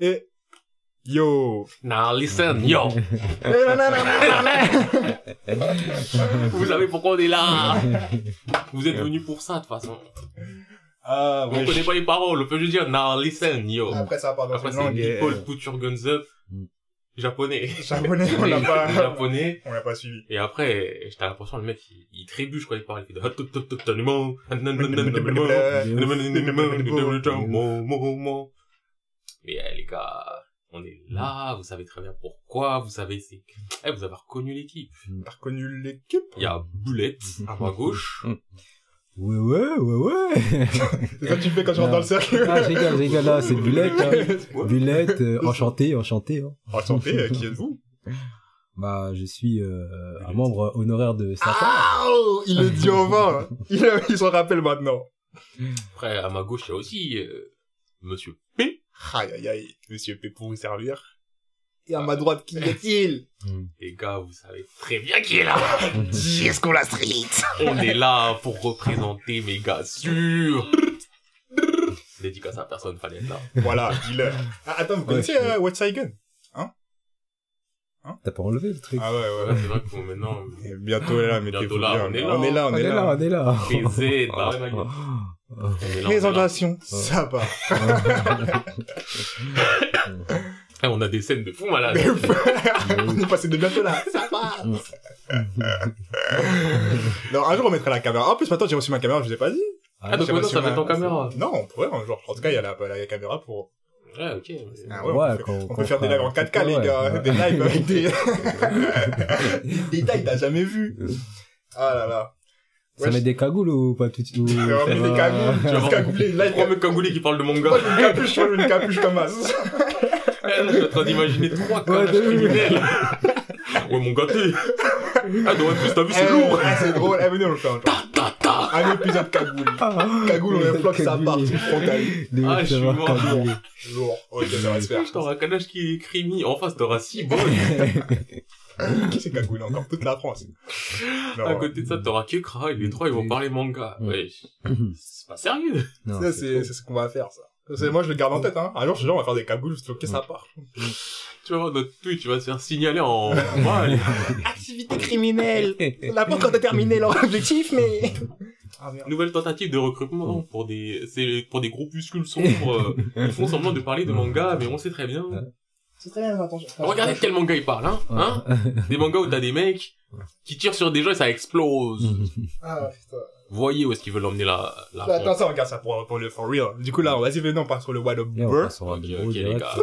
Et yo. Now listen, yo. Vous savez pourquoi on est là. Vous êtes venus pour ça, de toute façon. Ah, On connaît pas les paroles, on peut juste dire now listen, yo. Après ça, pardon, Après, c'est People put your guns up. Japonais. Japonais, on l'a pas, Japonais. on l'a pas suivi. Et après, j'étais l'impression, le mec, il, il trébuche quand il parle. Il fait Mais eh, les gars, on est là, vous savez très bien pourquoi, vous savez c'est... Eh, vous avez reconnu l'équipe. T'as reconnu l'équipe? Il y a Boulette à ma gauche. Ouais, ouais, ouais, ouais. C'est ça que tu fais quand tu rentres dans le cercle? Ah, je rigole, je rigole, là, c'est Bulette, hein. Bulette, euh, enchanté, enchanté, hein. Enchanté, euh, qui êtes-vous? Bah, je suis, euh, un membre honoraire de Satan. Ah, oh, il le dit au vent. Il, il s'en rappelle maintenant. Après, à ma gauche, il y a aussi euh, Monsieur. Aïe, aïe, aïe. Monsieur P pour vous servir. Et à ma droite, qui est-il? Les gars, vous savez très bien qui est là. Jesco la street? On est là pour représenter mes gars sûrs. Dédicace à personne, fallait être là. Voilà, dealer. Ah, attends, vous Ouais, connaissez, je- euh, What's Saigon? T'as pas enlevé le truc? Ah ouais, ouais, c'est vrai que bon, maintenant, Et bientôt là, mettez-vous Bientôt là, bien. on est là. On est là, on est là, on est là. PZ, ouais, ma gueule. On est là, on est là. Présentation, ça va. Eh, on a des scènes de fou malade. on est passé de bientôt là, ça va. non, un jour on mettra la caméra. En plus, maintenant j'ai reçu ma caméra, je vous ai pas dit. Ah, donc maintenant, ça va être en caméra. Non, on pourrait un jour. En tout cas, il y a la, la caméra pour. Ouais, ok. Ah ouais, on peut, quand- on quand peut faire des lives en 4K, les Ouais, gars. ouais. Des lives avec des. des détails t'as jamais vu. Ah là là. Ça Ouais, met des cagoules ou pas tout de suite? J'ai remis des cagoules. Tu vas Je cagoulé. Live. Trois mecs cagoulés qui parlent de manga. Moi, j'ai une capuche, moi, j'ai une capuche comme as. Là, je suis en train d'imaginer trois Ouais, ouf. criminels. Ouais, mon gâté. Ah, dans One Piece, t'as vu, c'est Eh, lourd. ah, c'est drôle. Eh, venez, on le fait un épisode cagoule. Cagoule, on infloque sa part, Cagoulé. tout frontal. De Ah, ouf, je ça suis mort. Lourd. Ok, ça va se faire. T'auras un canage qui est crimi. En face, t'auras six boys. Qui c'est cagoulé encore? Toute la France. Non, À côté de ça, t'auras Kekra. Et les trois, ils vont parler manga. Ouais. C'est pas sérieux. Non, Ça, c'est c'est, ce qu'on va faire, ça. C'est, moi, je le garde en tête, hein. Un jour, je dis, on va faire des cagoules, stocker sa part. Tu vas voir notre Twitch, tu vas se faire signaler en... Activité criminelle. On n'a pas encore déterminé leur objectif, mais... Ah. Nouvelle tentative de recrutement pour des, c'est pour des groupuscules sombres. euh, Ils font semblant de parler de manga, mais on sait très bien. C'est très bien, attention. Regardez de quel manga ils parlent, hein, hein Des mangas où t'as des mecs qui tirent sur des gens et ça explose. Ah, putain. Voyez où est-ce qu'ils veulent emmener la, la Attends, ça, regarde ça pour, pour le for real. Du coup, là, vas-y, venez, on passe sur le Wild of Bird. Ok, ok, les gars.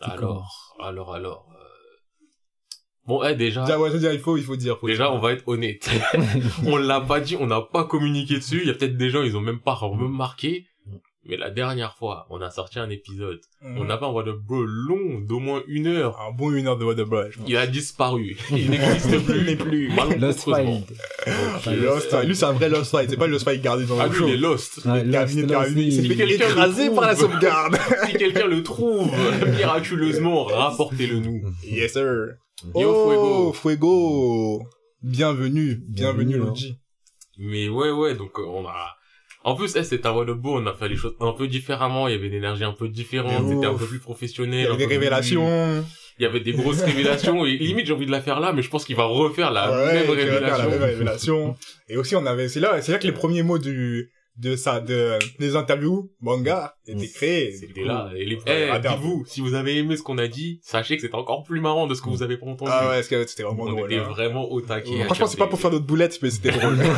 Alors, alors, alors. Bon, eh, déjà, Déjà, ouais, je veux dire, il faut, il faut dire. faut déjà, dire. on va être honnête. on l'a pas dit, on n'a pas communiqué dessus. Il y a peut-être des gens, ils ont même pas remarqué. Mais la dernière fois, on a sorti un épisode. Mhm. On avait un What the Bro long d'au moins une heure. Un bon une heure de of Bird, je pense. Il a disparu. Il n'existe plus. Il n'est plus. Lost. Fight. Lost Fight. Lui, c'est un vrai Lost Fight. C'est pas le Lost Fight gardé dans Ah, le lui, show. il est lost. Ouais, Il a Lost, fini Lost, par une- il écraser trouve. par la sauvegarde. si quelqu'un le trouve, miraculeusement, rapportez-le nous. Yes, sir. Yo, oh, Fuego. Fuego. Bienvenue. Bienvenue, Bienvenue, Logi. Mais ouais, ouais, donc euh, on a... En plus, eh, c'était the Bro, on a fait les choses un peu différemment, il y avait une énergie un peu différente, c'était un peu plus Il professionnel. y avait des plus- révélations. Il y avait des grosses révélations, et limite j'ai envie de la faire là, mais je pense qu'il va refaire la Ouais, même révélation. la même révélation. Et aussi, on avait, c'est là, c'est là que les premiers mots du, de ça, de, des interviews manga étaient créés. C'était là. Et les... Ouais, Eh, dites-vous, si vous avez aimé ce qu'on a dit, sachez que c'est encore plus marrant de ce que vous avez pas entendu. Ah ouais, parce que c'était vraiment on drôle. était hein. vraiment au taquet. Franchement, c'est pas pour faire d'autres boulettes, mais c'était drôle.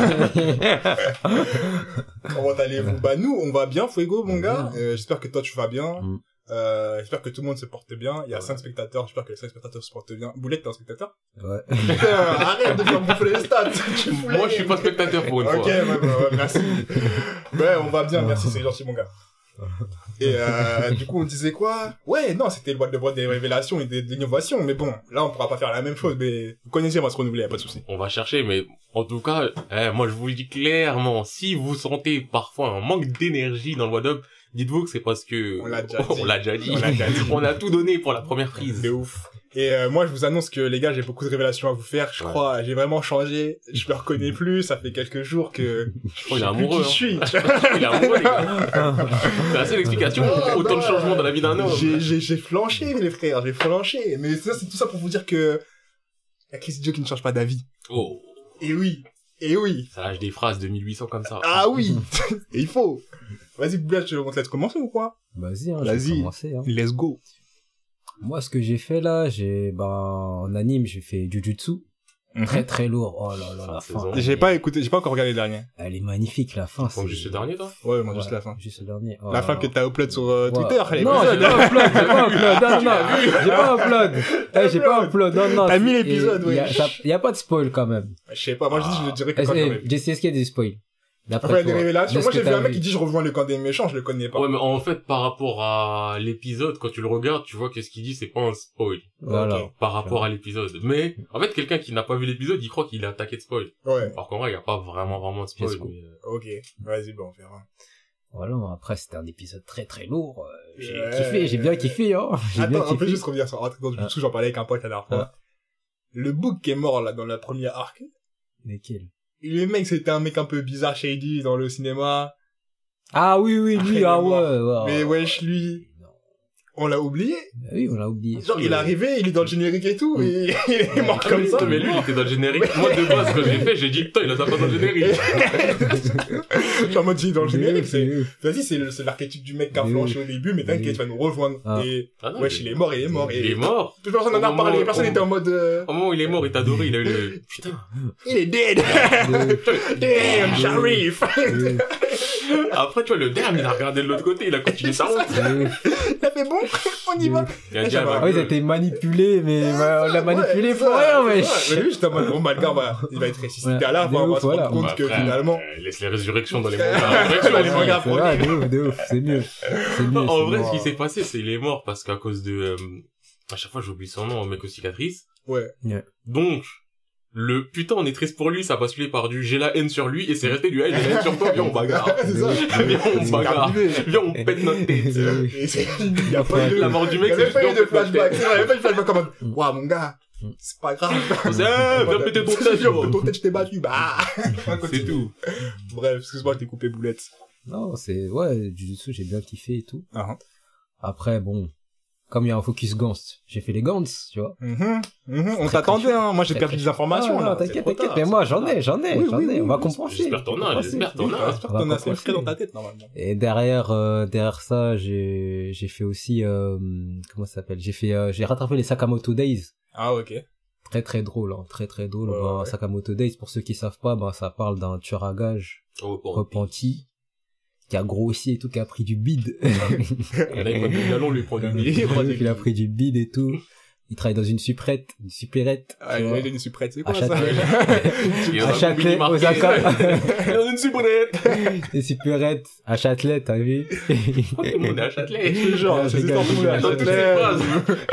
Comment allez-vous? Bah nous, on va bien, Fuego, mon gars. Euh, j'espère que toi, tu vas bien. Mm. Euh, j'espère que tout le monde se porte bien. Il y a Ouais. cinq spectateurs. J'espère que les cinq spectateurs se portent bien. Boulette, t'es un spectateur Ouais. Putain, Arrête de faire bouffer les stats. Moi, je suis pas spectateur pour une Ok, fois. ouais, ouais, ouais, merci. ouais, on va bien, merci, c'est gentil, mon gars. Et euh, du coup, on disait quoi? Ouais, non, c'était le boîte de boîte des révélations et des- de l'innovation. Mais bon, là, on pourra pas faire la même chose. Mais vous connaissez, on va se renouveler, y a pas de souci. On va chercher, mais en tout cas, eh, moi je vous le dis clairement, si vous sentez parfois un manque d'énergie dans le WhatsApp, dites-vous que c'est parce que On l'a déjà dit. on l'a déjà dit. On l'a déjà dit. On a tout donné pour la première prise. De ouf. Et euh, moi, je vous annonce que les gars, j'ai beaucoup de révélations à vous faire. Je Ouais. crois, j'ai vraiment changé. Je me reconnais plus. Ça fait quelques jours que Oh, il est je sais plus amoureux. qui je suis. Il est amoureux, les gars. C'est la seule explication. Autant de changements dans la vie d'un homme. J'ai, j'ai, j'ai flanché, les frères. J'ai flanché. Mais ça, c'est tout ça pour vous dire que y a Chris Dio qui ne change pas d'avis. Oh. Et oui. Et oui. Ça lâche des phrases de 1800 comme ça. Ah oui. Et il faut. Vas-y, Boublette, on te laisse commencer ou quoi? Vas-y, hein, je Vas-y. vais commencer. Hein. Let's go. Moi, ce que j'ai fait là, j'ai, bah, en anime, j'ai fait Jujutsu. Très très lourd. Oh là là, la saison. fin. J'ai pas écouté, j'ai pas encore regardé le dernier. Elle est magnifique, la fin. Donc, c'est- juste le dernier, toi? Ouais, moi, Ouais, juste la fin. Juste le dernier. Oh La fin que t'as upload sur euh, Ouais. Twitter, elle est Non, j'ai pas upload, j'ai pas upload. Non, non, non. J'ai pas upload. Eh, j'ai pas upload. Non, non. T'as mis l'épisode, ouais. y a- ça- Y a pas de spoil quand même. Je sais pas, moi je dis, je le dirais que même. eh, Jesse, est-ce qu'il y a des spoils? D'après a des toi, révélations. Moi, j'ai vu un mec qui dit je rejoins le camp des méchants, je le connais pas. Ouais, mais en fait, par rapport à l'épisode, quand tu le regardes, tu vois que ce qu'il dit, c'est pas un spoil. Voilà. Par rapport à l'épisode. Mais, en fait, quelqu'un qui n'a pas vu l'épisode, il croit qu'il est attaqué de spoil. Ouais. Alors qu'en vrai, il n'y a pas vraiment, vraiment de spoil. Mais, euh, Ok. Vas-y, bon, on verra. Voilà, après c'était un épisode très très lourd. euh, J'ai Ouais. kiffé, j'ai bien kiffé, hein. J'ai bien Attends, on peut kiffé. juste revenir sur un truc dont Ah. j'en parlais avec un pote la dernière fois. Le bouc qui est mort, là, dans la première arc. Lesquels? Le mec, c'était un mec un peu bizarre, shady, dans le cinéma. Ah oui, oui, lui, ah ouais, ouais. Mais wesh, lui. On l'a oublié. Bah oui, on l'a oublié. Genre, il est arrivé, il est dans le générique et tout, et il est mort Ah, comme mais, ça. mais lui, il était dans le générique. Moi, de base, quand j'ai fait, j'ai dit, putain, il a pas dans le générique. Genre, en mode, il est dans le générique, c'est, vas-y, c'est l'archétype du mec qui a flanché au début, mais t'inquiète, tu vas nous rejoindre. Ah. Et, Ah non, wesh, il est mort, il est mort. Il est mort. Plus personne n'en a parlé, personne était en mode, euh, Au moment où il est mort, il t'a adoré, il a eu le, putain. il est dead! Damn, Sharif! Après, tu vois, le dernier, il a regardé de l'autre côté, il a continué sa route. Il a fait bon, on y va. Il a dit, Ah, ah, bah, Ah a été manipulé, mais bah, on l'a manipulé pour rien, ouais. wesh. Mais lui, j'étais en mode, bon, bah, le gars, va- il va être ressuscité Ouais, à la fin, on va se rendre compte bah, que finalement, euh, laisse les résurrections dans les Ouais, mangas. les de ouf, de ouf, c'est mieux. En vrai, ce qui s'est passé, c'est qu'il est mort parce qu'à cause de, euh, à chaque fois, j'oublie son nom, mec aux cicatrices. ouais. Donc, le putain, on est triste pour lui, ça a basculé par du j'ai la haine sur lui et c'est resté du hey, j'ai la haine sur toi, viens, on bagarre. Viens, on bagarre. Viens, on pète notre tête. Il y a pas eu de, La mort du mec, c'est même pas eu de flashback. C'est vrai, il y a pas eu de flashback comme mode, Mm. waouh, mon gars, c'est pas grave. C'est, viens péter ton tête, Viens, ton tête, je t'ai battu, bah. C'est tout. Bref, excuse-moi, je t'ai coupé boulette. Non, c'est, ouais, Jujutsu, j'ai bien kiffé et tout. Ah, Après, bon, comme il y a un focus Gantz, j'ai fait les Gantz, tu vois. Mhm, mhm, On t'attendait, hein. Moi, j'ai perdu des informations, Ah, là. t'inquiète, t'inquiète, tard, mais moi, j'en ai, j'en ai, Oui, j'en oui, ai, oui, on va oui, compenser. J'espère t'en as, j'espère t'en Oui, as. J'espère t'en as, c'est frais dans ta tête, normalement. Et derrière, euh, derrière ça, j'ai, j'ai fait aussi, euh, comment ça s'appelle? J'ai fait, euh, j'ai rattrapé les Sakamoto Days. Ah, ok. Très très drôle, hein, très très drôle. Ouais, Ben, ouais. Sakamoto Days, pour ceux qui savent pas, ben, ça parle d'un tueur à gages Oh, bon. repenti, qui a grossi et tout, qui a pris du bide. Il a prennent du galon, lui, il a pris du bide et tout. Il travaille dans une supérette, une supérette. Ah, il a une suprette, c'est À quoi ça à Châtelet, beaucoup qui Osaka. Il y en a une supérette. Des supérettes à Châtelet, t'as vu? Tout le monde est à Châtelet. Je te jure, Ouais, c'est c'est tout le monde est à c'est Dans toutes Châtelet. ces phrases.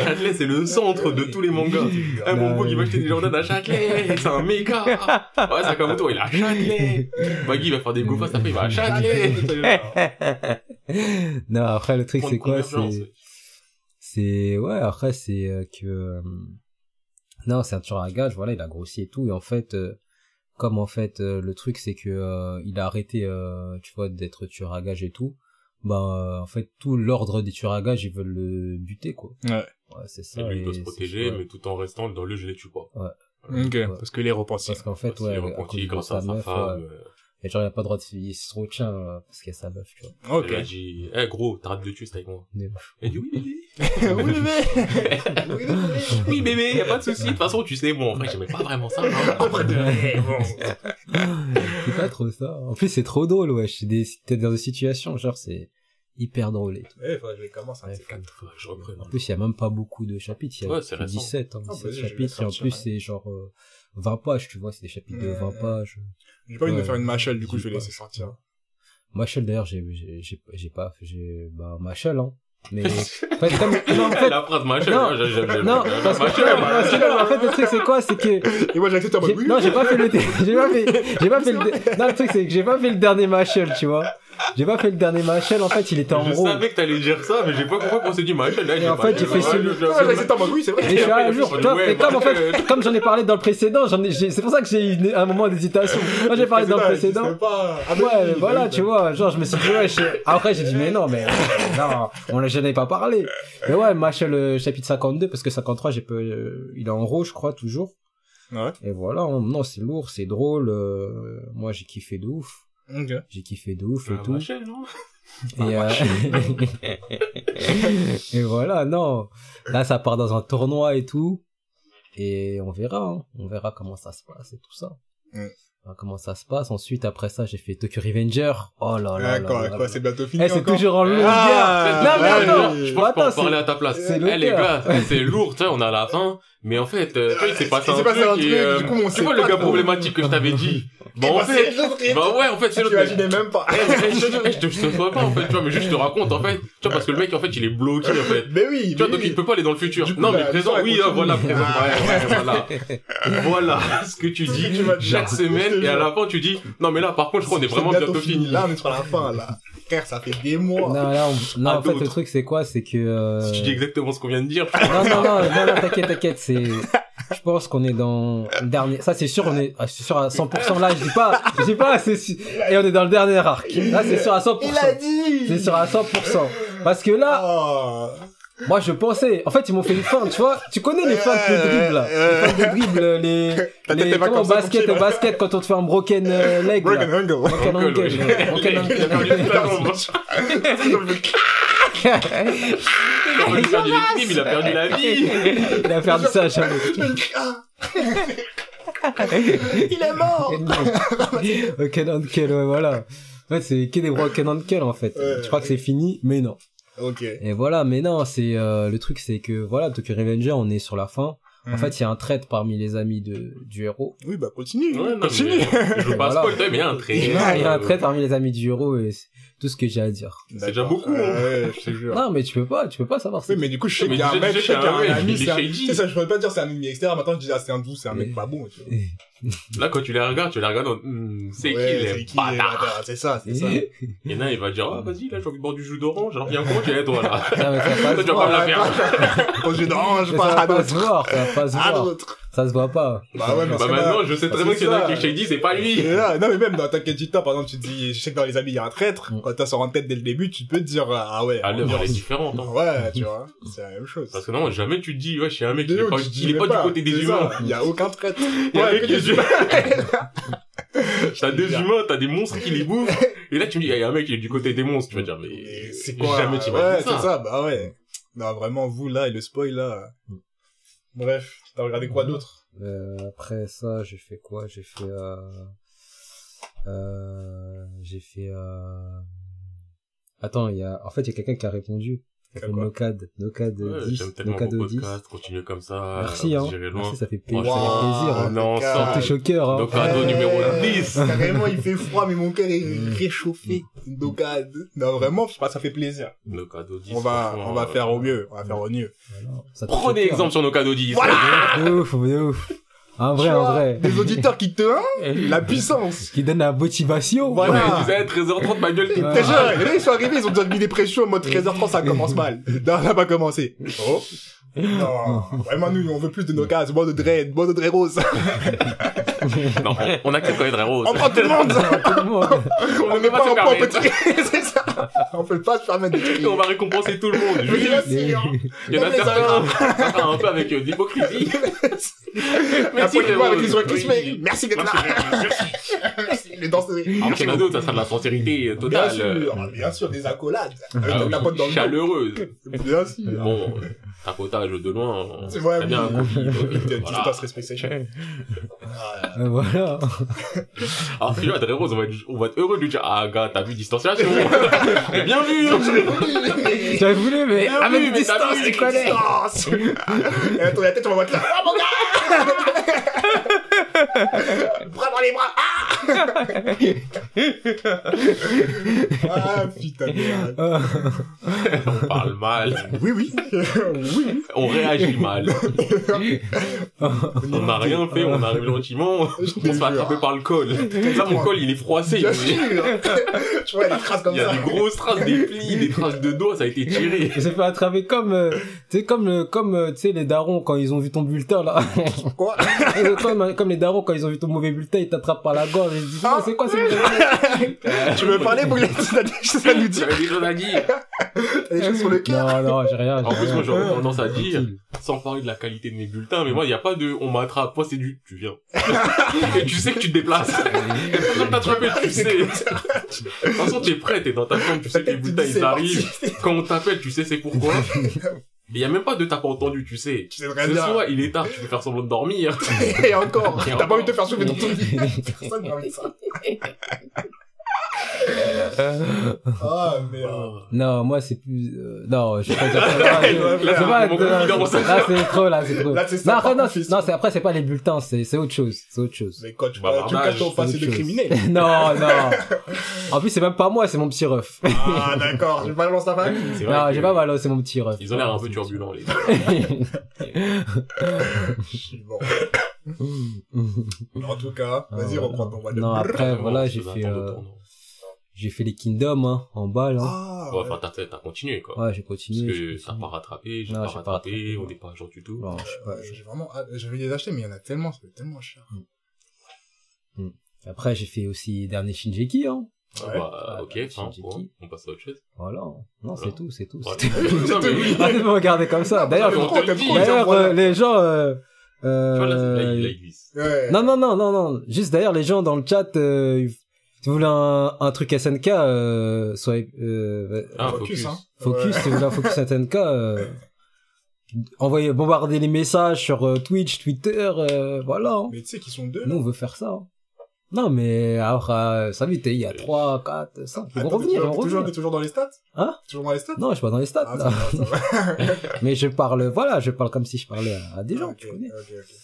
Châtelet, c'est le centre de tous les mangas. Un Non, bon beau qui va acheter des Jordan à Châtelet, c'est un méga. Ouais, Sakamoto, il est à Châtelet. Baggy il va faire des go fast après, il va à Châtelet. non, après, le truc, c'est quoi? C'est, c'est, ouais, après, c'est euh, que, euh, non, c'est un tueur à gage, voilà, il a grossi et tout, et en fait, euh, comme en fait, euh, le truc, c'est que, euh, il a arrêté, euh, tu vois, d'être tueur à gage et tout, ben, euh, en fait, tout l'ordre des tueurs à gage, ils veulent le buter, quoi. Ouais. Ouais, c'est ça. Et lui, il et se protéger, ouais. mais tout en restant dans le je les tue pas. Ok, parce que les repentis. Parce qu'en fait, ouais, à cause grâce à sa meuf, femme. Ouais. euh, Et genre, il a pas le droit de, il se retient, euh, parce qu'il y a sa meuf, tu vois. Ok. Elle a dit, eh gros, t'arrêtes de tuer, c'est avec moi. Mais- Elle dit oui bébé. oui, bébé. Oui, bébé. Oui bébé, y a pas de souci. De toute façon, tu sais, bon, en vrai, j'aimais pas vraiment ça. hein. Après de vrai, bon. c'est pas trop ça. En plus, c'est trop drôle, ouais. C'est des, t'es dans des situations, genre, c'est hyper drôle et tout. Eh, faudrait que je commence Ouais, ces quatre. Faut que je reprenne. En plus, il y a même pas beaucoup de chapitres. Il y a Ouais, c'est que récent. 17, hein, Ah, 17 vas-y, je vais chapitres. Et en plus, ouais. c'est genre, euh, 20 pages, tu vois. C'est des chapitres de 20 Mmh. pages. J'ai pas envie de me faire une machelle, du coup, je vais laisser sortir. Machel, d'ailleurs, j'ai, j'ai, j'ai, j'ai pas, j'ai, bah, Machel, hein. Mais, en fait, comme, non, en fait, La phrase machin, Non, j'aime, j'aime, j'aime. non, parce que, en fait, le truc, c'est quoi? C'est que, Et moi, j'ai accepté en mode, oui. non, j'ai pas fait le, j'ai pas fait, j'ai pas fait le, non, le truc, c'est que j'ai pas fait le dernier Machel, tu vois. J'ai pas fait le dernier Machel, en fait, il était en Je gros. savais que t'allais dire ça, mais j'ai pas compris qu'on s'est dit Michael. Là, Et en fait, j'ai fait celui- je- je- c'était en mode oui, c'est vrai. Et je suis a jour, comme en bah, fait, comme j'en ai parlé dans le précédent, j'en ai, j'ai- c'est pour ça que j'ai eu un moment d'hésitation. Moi, j'ai parlé dans le précédent. Ah, mais Ouais, oui, voilà, tu oui. vois, genre, je me suis dit, ouais, je... après, j'ai dit, mais non, mais, non, on l'a, je n'ai pas parlé. Mais ouais, Machel, euh, chapitre 52, parce que 53, j'ai peu, il est en gros, je crois, toujours. Ouais. Et voilà, non, c'est lourd, c'est drôle, euh, moi, j'ai kiffé de ouf. J'ai kiffé de ouf et Ah, tout. Michael, non? Et, euh, et voilà, non. Là, ça part dans un tournoi et tout. Et on verra, hein. on verra comment ça se passe et tout ça. Mm. Verra Comment ça se passe. Ensuite, après ça, j'ai fait Tokyo Revenger. Oh là là. là D'accord, là quoi, c'est bientôt fini. Eh, c'est toujours en longueur. Ah, non, mais attends. Je pense qu'on peut en attends, parler c'est- à ta place. c'est Eh, le les gars, c'est lourd, tu sais, on a la fin. Mais en fait, euh, tu vois, il s'est passé un truc. passé un truc, et, euh, du coup, on c'est sait quoi pas le gars problématique que je t'avais dit? Bah, en fait, l'autre, bah ouais, en fait, c'est Tu le imaginais même pas. Eh, eh, je te jure, eh, je te je te pas, en fait, tu vois, mais juste je te raconte, en fait. Tu vois, parce que le mec, en fait, il est bloqué, en fait. Mais oui, Tu vois, donc il peut pas aller dans le futur. Non, la- mais présent, oui, hein, voilà, présent. Ah. Ouais, voilà. Voilà ce que tu dis chaque semaine, et à la fin, tu dis, non, mais là, par contre, je crois qu'on est vraiment C'est bientôt fini. Là, on est sur la fin, là. Frère, ça fait des mois. Non, là, on- non, en fait, le truc, c'est quoi? C'est que, euh, Si tu dis exactement ce qu'on vient de dire, non, non, non, non, non, t'inquiète, t'inquiète, c'est, je pense qu'on est dans le dernier, ça c'est sûr, on est, ah, c'est sûr à 100%, là, je dis pas, je dis pas, c'est sûr, et on est dans le dernier arc. Là, c'est sûr à 100%. Il a dit C'est sûr à 100%. Parce que là, Oh. Moi je pensais, en fait ils m'ont fait une feinte, tu vois, tu connais les feintes de dribble là, les feintes de dribble, les, tête les est pas comment, mon basket, là. basket quand on te fait un broken euh, leg là. Broken angle. Broken ouais. Broken Il a- il a perdu. Il a perdu les films, il a perdu la vie. Il a perdu ça à jamais. Il est mort Broken ankle, ouais, voilà. En fait, c'est que des broken ankle en fait. Ouais. je crois que c'est fini, mais non. Ok. Et voilà, mais non, c'est euh, le truc, c'est que voilà, Tokyo Revenger, on est sur la fin. En fait, il y a un trait parmi les amis de du héros. oui, bah continue. Ouais, non, continue. mais Je veux pas Voilà. spoiler, mais il y a un trait. Il y a un trait parmi les amis du héros et c'est tout ce que j'ai à dire. C'est déjà beaucoup, hein. Ouais, je te jure. Non, mais tu peux pas, tu peux pas savoir. Oui, mais du coup, je sais Mais qu'il y a un mec, je sais qu'il y a un ami, c'est un... shady. Tu sais, ça, je pourrais pas dire c'est un ennemi externe, maintenant je dis, ah, c'est un doux, c'est un mec pas bon, tu vois. Là, quand tu les regardes, tu les regardes, en- Hmm, c'est Ouais, qui les bâtards C'est ça, c'est ça. Il y en a, il va dire, ah, vas-y, là, j'ai envie de boire du jus d'orange. Alors, viens, comment tu es, toi, là? Toi, tu vas pas me la faire. Yeux d'orange, pas à d'autres. pas À voir. d'autres. Ça se voit pas. Bah ouais, mais Bah, c'est maintenant, là- je sais très parce bien que qu'il y en a ça- qui est shady, c'est pas lui. Non, mais même dans Attack on Titan, par exemple, tu te dis, je sais que dans les amis, il y a un traître. Mm. Quand t'as sur en tête dès le début, tu peux te dire, ah ouais. À l'œuvre, elle est dit- différente, hein. Ouais, tu vois. C'est la même chose. Parce que non, jamais tu te dis, ouais, je suis un mec, il De est pas, il est pas du côté des c'est humains. Il y a aucun traître. Il y a Ouais, que des humains. T'as des humains, t'as des monstres qui les bouffent. Et là, tu me dis, il y a un mec qui est du côté des monstres. Tu vas dire, mais c'est quoi Jamais tu Ouais, vas dire c'est ça. ça, bah ouais. Non, vraiment, vous, là, et le spoil, là. Bref, t'as regardé quoi d'autre Euh, après ça, j'ai fait quoi? J'ai fait euh... Euh... j'ai fait euh... Attends, il y a en fait, il y a quelqu'un qui a répondu. Fait Nocad, Nocad Ouais, 10, j'aime tellement Nocad vos 10. podcasts, continuez comme ça. Merci hein. Loin. Merci, ça fait, pla- ça fait Franchement, plaisir. Hein. Non, Nocad. sans Ça touche au cœur hein. Cadeau numéro 10. Carrément, il fait froid, mais mon cœur est réchauffé. Docade. Non, vraiment, je crois que ça fait plaisir. Nos cadeaux 10. On va, on va euh, faire au mieux. On va faire au mieux. Voilà. Prenez exemple sur nos cadeaux 10. Voilà De ouf, de ouf. Un vrai, un vrai. Des auditeurs qui te, hein, la puissance. Qui donne la motivation. Voilà. Ouais, tu sais, 13h30, ma gueule, t'es et là, ils sont arrivés, ils ont déjà mis des pressions en mode 13h30, ça commence mal. Non, ça n'a pas commencé. Oh. Non, vraiment, nous, on veut plus de nos cases. Moi de Dre, moi de Dre Rose. Non, on a quelqu'un de rose. On prend tout le monde. Tout le monde. On ne met pas se en trier. C'est ça. On peut pas se permettre de trier. On va récompenser tout le monde. Juste, sûr. il y en a Même certains, un peu avec euh. La Merci, main avec les. Oui. Merci d'être là. Merci. Les qu'il y en a d'autres, ça sera de la sincérité euh, Bien totale. sûr, bien sûr, des accolades. Ah chaleureuse. Bien sûr. Bon, euh, tapotage de loin, euh, C'est vrai, bien Tu dois se respecter. Euh, Voilà. Alors, si à Rose, on va, être, on va être heureux de lui dire, ah, gars, t'as vu distanciation. Bien vu, hein. J'avais voulu, mais Bien avec vu, mais t'as distance, vu, tu connais. Distance. Tourne la tête, on va voir là. Ah, mon gars! Les bras. Ah, ah putain de merde. On parle mal. Oui, oui. On réagit mal. On n'a rien fait, on arrive gentiment. On se fait attraper par le col. Là, mon col, il est froissé. Bien il sûr. Tu vois, les traces comme y a ça. des grosses traces, des plis, des traces de doigts, ça a été tiré. Il s'est fait attraper comme, euh, tu sais, comme, le- comme, euh, tu sais, les darons quand ils ont vu ton bulletin, là. Quoi? Comme, comme les darons quand ils ont vu ton mauvais bulletin, ils t'attrapent par la gorge et Ah. Ah, c'est quoi ce bulletin Tu veux parler, Boulet? T'as des choses à nous dire J'avais des choses à dire. T'as des choses sur le cœur Non, non, j'ai rien. En plus, moi, j'aurais tendance à dire, sans parler de la qualité de mes bulletins, mais moi, il n'y a pas de, on m'attrape. Moi, c'est du, tu viens. Et tu sais que tu te déplaces. Et pas besoin de t'attraper, tu sais. De toute façon, t'es prêt, t'es dans ta chambre, tu sais que les bulletins, ils arrivent. Quand on t'appelle, tu sais c'est pourquoi. Il y a même pas de t'as pas entendu, tu sais. Tu sais très Ce bien. soir, il est tard, tu peux faire semblant de dormir. Et encore, t'as pas envie de te faire soulever dans ton lit. Personne n'a envie de ça. Ah, merde. Non, moi, c'est plus, euh, non, je vais pas dire ça. Là, je- Là, c'est pas, là, là, trop, là, c'est trop. Là, ça, Non, après, non, non, c'est, après, c'est pas les bulletins, c'est, c'est autre chose, c'est autre chose. Mais quand tu Bah, vas, tu casses ton C'est passé de criminel. non, non. En plus, c'est même pas moi, c'est mon petit ref. Ah, d'accord, je balance ta famille. C'est vrai Non, que j'ai pas mal, c'est mon petit ref. Ils ont l'air un peu turbulents, les gars. Bon. En tout cas, vas-y, reprends ton voix de Non, après, voilà, j'ai fait, un temps de euh, tournant. J'ai fait les Kingdom, hein, en balle, hein. Ah, Ouais. Enfin, t'as, t'as continué, quoi. Ouais, j'ai Parce continué. j'ai que t'as pas rattrapé, j'ai pas pas rattrapé, on n'est pas genre du tout. Non, je sais pas. Ouais, J'ai vraiment hâte. Je vais les acheter, mais il y en a tellement, ça tellement cher. Après, j'ai fait aussi dernier Shinjeki, hein. Ah Ouais. bah, ok, enfin, Shinji. bon, on passe à autre chose. Voilà. Non, Voilà. c'est tout, c'est tout. Ouais. c'est tout. Non, mais oui. Arrêtez de me regarder comme ça. D'ailleurs, on trop, d'ailleurs, voilà. euh, les gens, euh, euh, Tu vois, là, là, là, il glisse. Ouais. non, non, non, non, non. Juste d'ailleurs, les gens dans le chat, euh, si vous voulez un, un truc SNK, euh, soyez, euh, Ah, focus, focus. hein. focus, Ouais. si vous voulez un focus SNK, euh, envoyez, bombardez les messages sur euh, Twitch, Twitter, euh, voilà. hein. Mais tu sais qu'ils sont deux. Nous, on veut faire ça. hein. Non, mais alors, euh, ça vite, il y a 3, 4, 5. Ils vont revenir, ils t'es vont toujours, t'es toujours, revenir. t'es toujours dans les stats? Hein? Toujours dans les stats? Non, je suis pas dans les stats, Ah, là. ça va, ça va. Mais je parle, voilà, je parle comme si je parlais à, à des gens, tu connais. ok, ok.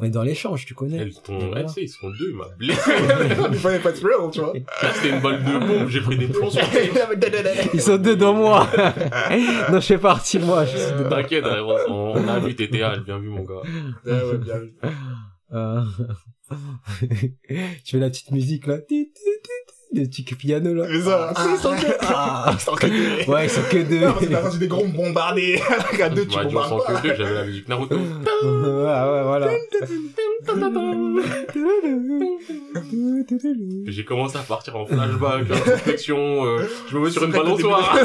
On est dans l'échange, tu connais. Elles sont, Voilà. elles, tu sais, ils sont deux, il m'a blessé. Il fallait pas être real, tu vois. Là, c'était une balle de bombe, j'ai pris des plombs sur Ils sont deux dans moi. non, je fais partie, moi. Je suis dedans. T'inquiète, on, on a vu TTA, bien vu, mon gars. Ouais, ouais, bien vu. Euh, je fais la petite musique, là. Le petit piano, là. Mais ça, Ah, ils sont que- ah. ils sont que deux. Ouais, ils sont que deux. Non, parce que t'as des gros bombardés. À deux, tu en bombardes pas. que deux, j'avais la musique Naruto. ouais, ouais, voilà. J'ai commencé à partir en flashback, introspection, euh, je me mets sur une balançoire.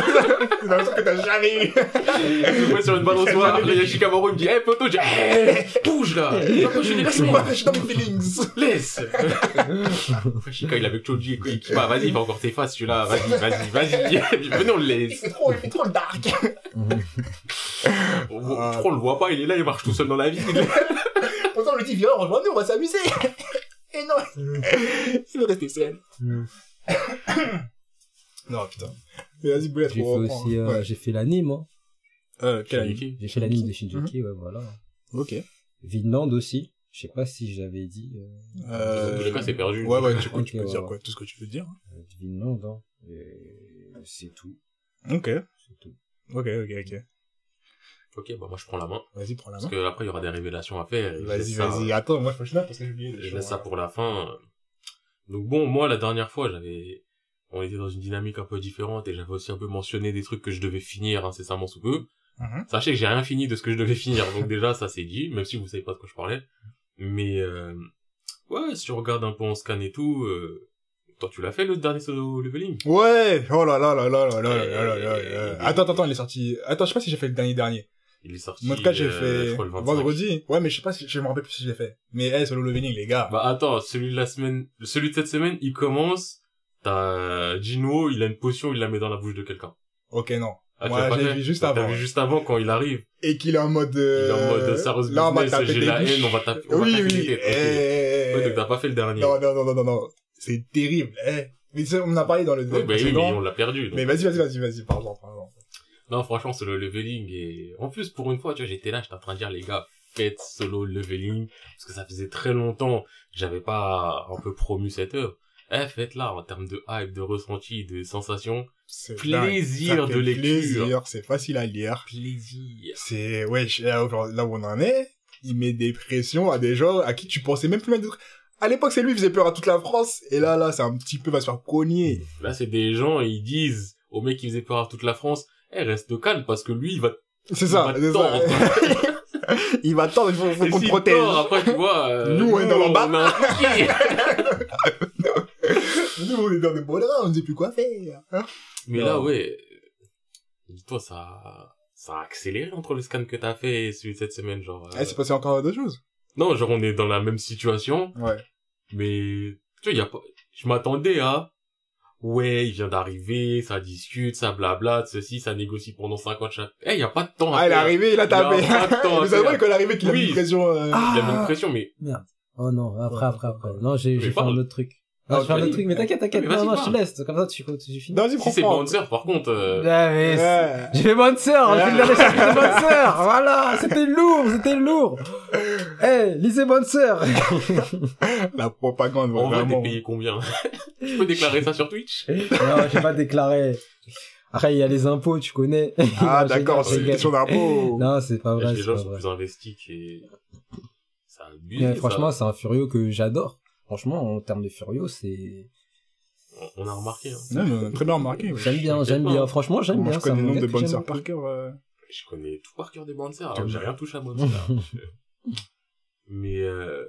C'est un truc que t'as jamais eu. je me mets sur une balançoire, là, il y a Shikamaru, il me dit, hey, poteau, j'ai, hey, bouge, là. Je suis dans mes feelings. Laisse. Après, Shika, il est avec Choji, il dit, bah, vas-y, va encore tes faces, celui-là, vas-y, vas-y, vas-y. Venez, on le Il laisse. fait trop, il fait trop le dark. On, on- le voit pas, il est là, il marche tout seul dans la ville. Pourtant, on lui dit, viens, rejoins-nous, on va s'amuser. Et non. Il veut rester seul. Non, putain. Mais vas-y, Boulette, J'ai fait on reprend. aussi, euh, Ouais. j'ai fait l'anime, hein. Euh, quel anime? Shinji. J'ai fait l'anime de Shinjeki, ouais, voilà. Ok. Vinland aussi. Je sais pas si j'avais dit, euh, Euh... Cas, c'est perdu. Ouais, ouais, tu, peux- Ok, tu peux ouais, dire ouais. quoi, tout ce que tu veux dire. euh, Vinland, hein. Et c'est tout. Ok. C'est tout. Ok, ok, ok. Ok, bah, moi, je prends la main. Vas-y, prends la main. Parce que après, il y aura des révélations à faire. Vas-y, ça- vas-y. Attends, moi, je note parce que j'ai oublié. Je laisse ça pour la fin. Donc bon, moi la dernière fois, j'avais, on était dans une dynamique un peu différente et j'avais aussi un peu mentionné des trucs que je devais finir incessamment sous peu. Mhm. Sachez que j'ai rien fini de ce que je devais finir, donc déjà ça c'est dit, même si vous savez pas de quoi je parlais. Mais euh, ouais, si tu regardes un peu en scan et tout, euh, toi tu l'as fait le dernier solo leveling? Ouais! Oh là là là là là là là là là Euh. Attends, attends, attends, il est sorti. Attends, je sais pas si j'ai fait le dernier dernier. Il est sorti. En tout cas, j'ai euh, je fait crois, le 25. vendredi. Ouais, mais je sais pas si, je me rappelle plus si je l'ai fait. Mais, hey, solo leveling, les gars. Bah attends, celui de la semaine, celui de cette semaine, il commence. T'as Jinwo, il a une potion, il la met dans la bouche de quelqu'un. Ok, non. Ah, tu Moi, vu juste T'as avant. vu juste avant quand il arrive. Et qu'il est en mode, Il est en mode euh, Saros là, on va taper j'ai la haine, on va taper, on va Oui, taper oui. têtes. ok. Eh, Ouais, donc t'as pas fait le dernier. Non, non, non, non, non, non. C'est terrible. Eh. Mais ça, on en a parlé dans le Oui, bah oui, mais on l'a perdu. donc. Mais vas-y, vas-y, vas-y, vas-y, parle-en, parle-en. Non, franchement, c'est le leveling et, en plus, pour une fois, tu vois, j'étais là, j'étais en train de dire, les gars, faites solo leveling, parce que ça faisait très longtemps que j'avais pas un peu promu cette œuvre. Eh, faites-la en termes de hype, de ressenti, de sensations. C'est Plaisir de lecture. Plaisir, c'est facile à lire. Plaisir. C'est, ouais, là où on en est, il met des pressions à des gens à qui tu pensais même plus mettre de. À l'époque, c'est lui qui faisait peur à toute la France. Et là, là, c'est un petit peu, va se faire cogner. Là, c'est des gens, ils disent au mec qui faisait peur à toute la France, eh, reste calme, parce que lui, il va, C'est il ça, va c'est ça. il va tordre, il faut, faut qu'on protège. tord, après, tu vois, euh, Nous, on est dans l'embarras. on a un piqué. Nous, on est dans des bonnes rangs, on ne sait plus quoi faire. hein. Mais Non. là, ouais, dis-toi, ça, ça a accéléré entre le scan que t'as fait et celui de cette semaine, genre. euh, Eh, c'est passé encore d'autres choses. Non, genre, on est dans la même situation, Ouais. mais, tu vois, y a pas, je m'attendais à, ouais, il vient d'arriver, ça discute, ça blabla, ceci, ça négocie pendant 50 chaque, eh, y a pas de temps à Ah, il est arrivé, il a tapé. Il a pas de temps voit faire. quand il est arrivé qu'il a Oui. mis une pression, euh, Il y a Ah. une pression, mais, Oh non, après, après, après. Non, j'ai, j'ai fait un autre truc. Non, Ah, je fais un vas-y. autre truc, mais t'inquiète, t'inquiète. Mais Non, vas-y, non, je te laisse. Comme ça, tu, tu finis. Vas-y, si c'est comprends. Bouncer, par contre, euh, Ah, mais c'est- Ouais. J'ai fait bonne sœur, j'ai fait de bonne sœur, voilà, c'était lourd, c'était lourd. Eh, lisez bonne sœur. La propagande, en vrai, t'es payé combien? Tu peux déclarer ça sur Twitch? non, j'ai pas déclaré. Après, il y a les impôts, tu connais. Ah, Non, je d'accord, c'est je une question d'impôt. Non, c'est pas vrai, des c'est gens sont plus investis et ça abuse. Mais ça. franchement, c'est un Furio que j'adore. Franchement, en termes de Furio, c'est... On- a remarqué, hein. Non, mais on a très bien remarqué. ouais. J'aime bien, j'aime bien. Franchement, j'aime Moi, bien. je connais le nombre de beaucoup. par cœur. euh. Je connais tout par cœur des alors J'ai rien touché à bandes sœurs. Mais euh...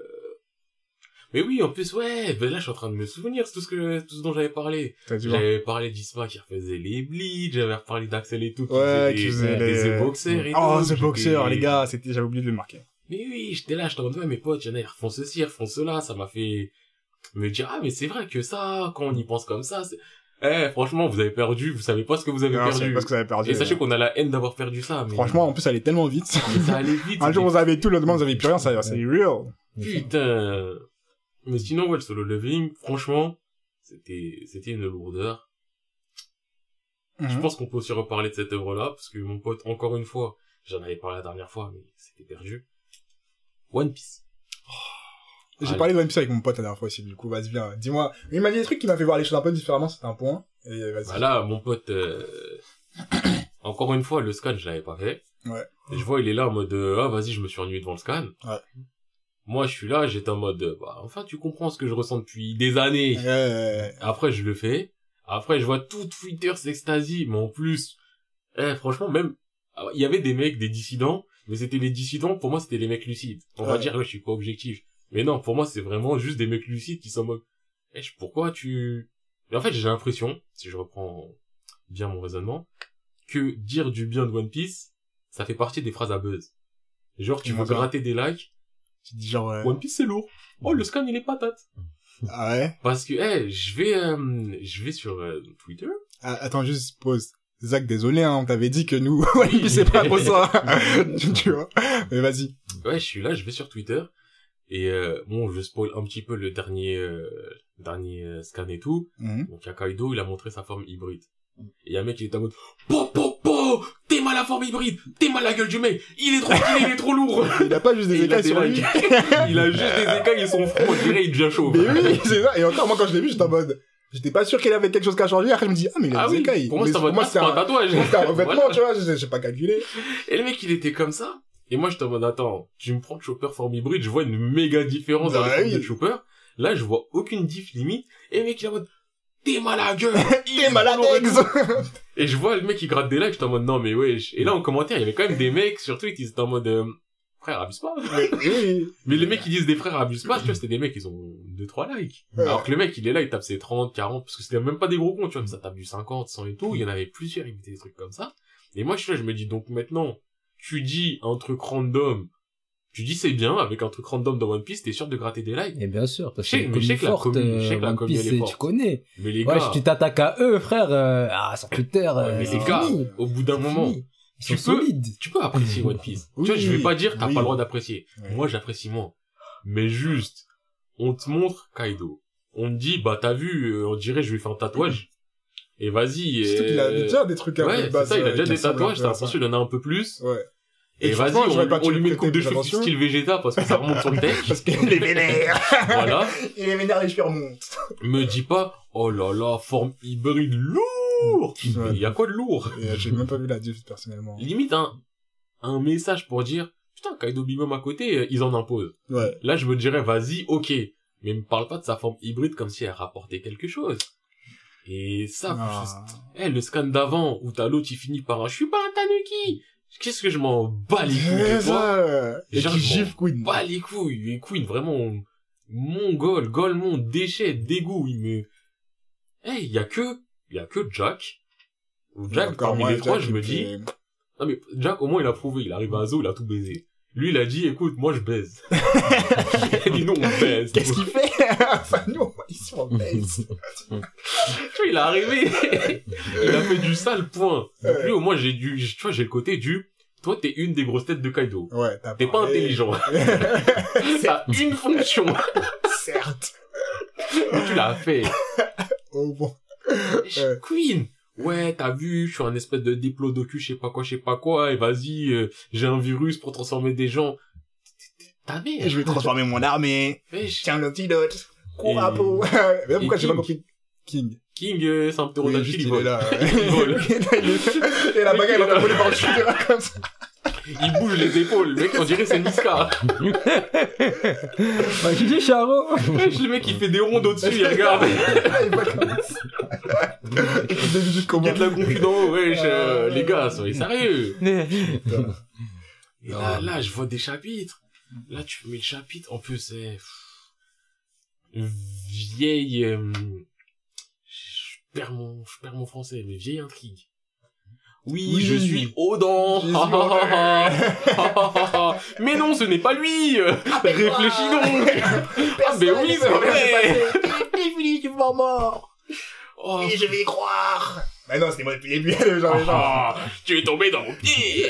Mais oui, en plus, ouais, ben là, je suis en train de me souvenir, c'est tout ce que, tout ce dont j'avais parlé. J'avais parlé d'Isma qui refaisait les bleeds, j'avais reparlé d'Axel et tout, qui Ouais, faisait qui faisait des les... The Boxer et Oh, tout. The J'étais- Boxer, les gars, c'était, j'avais oublié de le marquer. Mais oui, j'étais là, j'étais en mode, ouais, mes potes, y'en a, ils refont ceci, ils refont cela, ça m'a fait me dire, ah, mais c'est vrai que ça, quand on y pense comme ça, c'est... Eh, franchement, vous avez perdu, vous savez pas ce que vous avez Non, perdu. parce que vous avez perdu. Et sachez qu'on a la haine d'avoir perdu ça, mais... Franchement, en plus, ça allait tellement vite. ça allait vite. Un jour, vous avez tout, le lendemain, vous avez plus rien, ça, c'est real. Putain. Mais sinon, ouais, le solo leveling, franchement, c'était, c'était une lourdeur. Je Mhm. pense qu'on peut aussi reparler de cette œuvre-là, parce que mon pote, encore une fois, j'en avais parlé la dernière fois, mais c'était perdu. One Piece. J'ai Allez. parlé de One Piece avec mon pote la dernière fois aussi, du coup, vas-y, viens, dis-moi. Il m'a dit des trucs qui m'a fait voir les choses un peu différemment, c'était un point. Et vas-y. Voilà, mon pote, euh, encore une fois, le scan, je l'avais pas fait. Ouais. Et je vois, il est là en mode, euh, ah, vas-y, je me suis ennuyé devant le scan. Ouais. Moi, je suis là, j'étais en mode, euh, bah, enfin, tu comprends ce que je ressens depuis des années. Euh, Après, je le fais. Après, je vois tout Twitter s'extasie. Mais en plus, eh, franchement, même, ah, il y avait des mecs, des dissidents, mais c'était les dissidents, pour moi, c'était les mecs lucides. On va Ouais. dire, ouais, je suis pas objectif. Mais non, pour moi, c'est vraiment juste des mecs lucides qui sont mode, eh, je- pourquoi tu... En fait, j'ai l'impression, si je reprends bien mon raisonnement, que dire du bien de One Piece, ça fait partie des phrases à buzz. Genre, tu veux gratter des likes, tu dis genre, euh, One Piece c'est lourd. Oh, le scan, il est patate. ah ouais? Parce que, eh, je vais, euh, je vais sur euh, Twitter, Ah, attends, juste pause. Zach, désolé, hein, on t'avait dit que nous, c'est pas pour ça. tu, vois. Mais vas-y. Ouais, je suis là, je vais sur Twitter et euh, bon, je spoil un petit peu le dernier euh, dernier euh, scan et tout. Mhm. Donc il y a Kaido, il a montré sa forme hybride. Et il y a un mec qui est en mode po po po, t'es mal la forme hybride, t'es mal la gueule du mec, il est trop il est trop lourd. Il a pas juste des écailles sur lui. il a juste des écailles et son front, on dirait il devient chauve. Mais oui, c'est ça. Et encore, moi, quand je l'ai vu, j'étais en mode, j'étais pas sûr qu'il avait quelque chose qui a changé. Après, je me dis, ah, mais il a Ah des oui, écailles. pour moi c'est mode, ah, c'est un un, tatouage. un Voilà. tu vois, j'ai pas calculé. Et le mec, il était comme ça. Et moi, j'étais en mode, attends, tu me prends le chopper hybride, je vois une méga différence dans Bah le forme oui. de chopper. Là, je vois aucune diff limite. Et le mec, il est en mode, t'es mal à la gueule. il T'es malade, et je vois le mec qui gratte des likes, j'étais en mode, non, mais wesh. Et là, en commentaire, il y avait quand même des mecs sur Twitter, ils étaient en mode, euh, frère, abuse pas. Mais les mecs qui disent des frères abuse pas, tu vois, c'était des mecs, ils ont 2-3 likes. Ouais. Alors que le mec, il est là, il tape ses 30, 40, parce que c'était même pas des gros comptes, tu vois, mais ça tape du 50, 100 et tout. Il y en avait plusieurs, ils mettaient des trucs comme ça. Et moi, je suis là, je me dis, donc maintenant, tu dis un truc random, tu dis c'est bien, avec un truc random dans One Piece, t'es sûr de gratter des likes? Et bien sûr, parce que mais je sais que la forte, commu- je sais que la elle est forte. tu connais. Mais les Ouais, gars, tu t'attaques à eux, frère, euh, ah, sur Twitter, euh, mais c'est les gars, au bout d'un moment, tu peux- tu peux apprécier One Piece. Oui, tu vois, je vais pas dire t'as oui. pas le droit d'apprécier. Moi, j'apprécie moins. Mais juste, on te montre Kaido. On te dit, bah, t'as vu, euh, on dirait, je lui fais un tatouage. Et vas-y. Surtout qu'il a euh, déjà des trucs un Ouais, c'est ça, il a euh, déjà qui des tatouages, t'as à l'impression qu'il en a un peu plus. Ouais. Et, Et vas-y, on, pas on lui met une prêter coupe de cheveux style Vegeta parce que ça remonte sur le tech. Parce qu'il est vénère. voilà. Il est vénère, les cheveux remontent. Me dis pas, oh là là, forme hybride lourd. Ouais. Il y a quoi de lourd? Euh, j'ai même pas vu la diff, personnellement. Limite un, un message pour dire, putain, Kaido Bimom à côté, euh, ils en imposent. Ouais. Là, je me dirais, vas-y, ok. Mais me parle pas de sa forme hybride comme si elle rapportait quelque chose. Et ça, Ah. Eh, le scan d'avant, où t'as l'autre, il finit par un, je suis pas un tanuki! Qu'est-ce que je m'en bats les couilles de toi? Et Genre, qui je Queen. Bats les couilles. Et Queen, vraiment, mongol, golemon, déchet, dégoût, il me, eh, il y a que, il y a que Jack. Jack, parmi les trois, Jack, je me dis, fait- non mais, Jack, au moins, il a prouvé, il arrive à Zo, il a tout baisé. Lui, il a dit, écoute, moi, je baise. il a dit, non, on baise. Qu'est-ce qu'il fait? Enfin, nous, ils sont en baisse. Tu vois, il est arrivé. il a fait du sale point. Donc lui, au moins, j'ai du, tu vois, j'ai le côté du, toi, t'es une des grosses têtes de Kaido. Ouais, t'as T'es pas intelligent. T'as une fonction. Certes. tu l'as fait. Oh bon. Je- Queen. Ouais, t'as vu, je suis un espèce de diplodocus, je sais pas quoi, je sais pas quoi, et vas-y, euh, j'ai un virus pour transformer des gens. Ta mère. Je vais transformer mon armée. Wesh. Tiens l'antidote. Cours Et- à peau. Mais pourquoi j'ai pas King. compris King King, euh, c'est un juste, il il est vole. là. Il vole. Et la bagarre, elle est voler par le shooter, comme ça. Il bouge les épaules, le mec, on dirait c'est Niska. Bah, qui dit Charo le mec, il fait des rondes au-dessus, il regarde. Il y a de la concu d'en haut, wesh, euh, les gars, soyez sérieux. Et là, là, je vois des chapitres. Là, tu mets le chapitre, en plus, c'est... Vieille... euh, Je perds mon, je perds mon français, mais vieille intrigue. Oui, Oui. je suis ha. Mais non, ce n'est pas lui. Réfléchis donc. Ah, mais oui, c'est vrai. Définitivement mort. Oh, Et je vais y croire. Mais non, c'était moi depuis le début, genre, genre. ah, tu es tombé dans mon pied.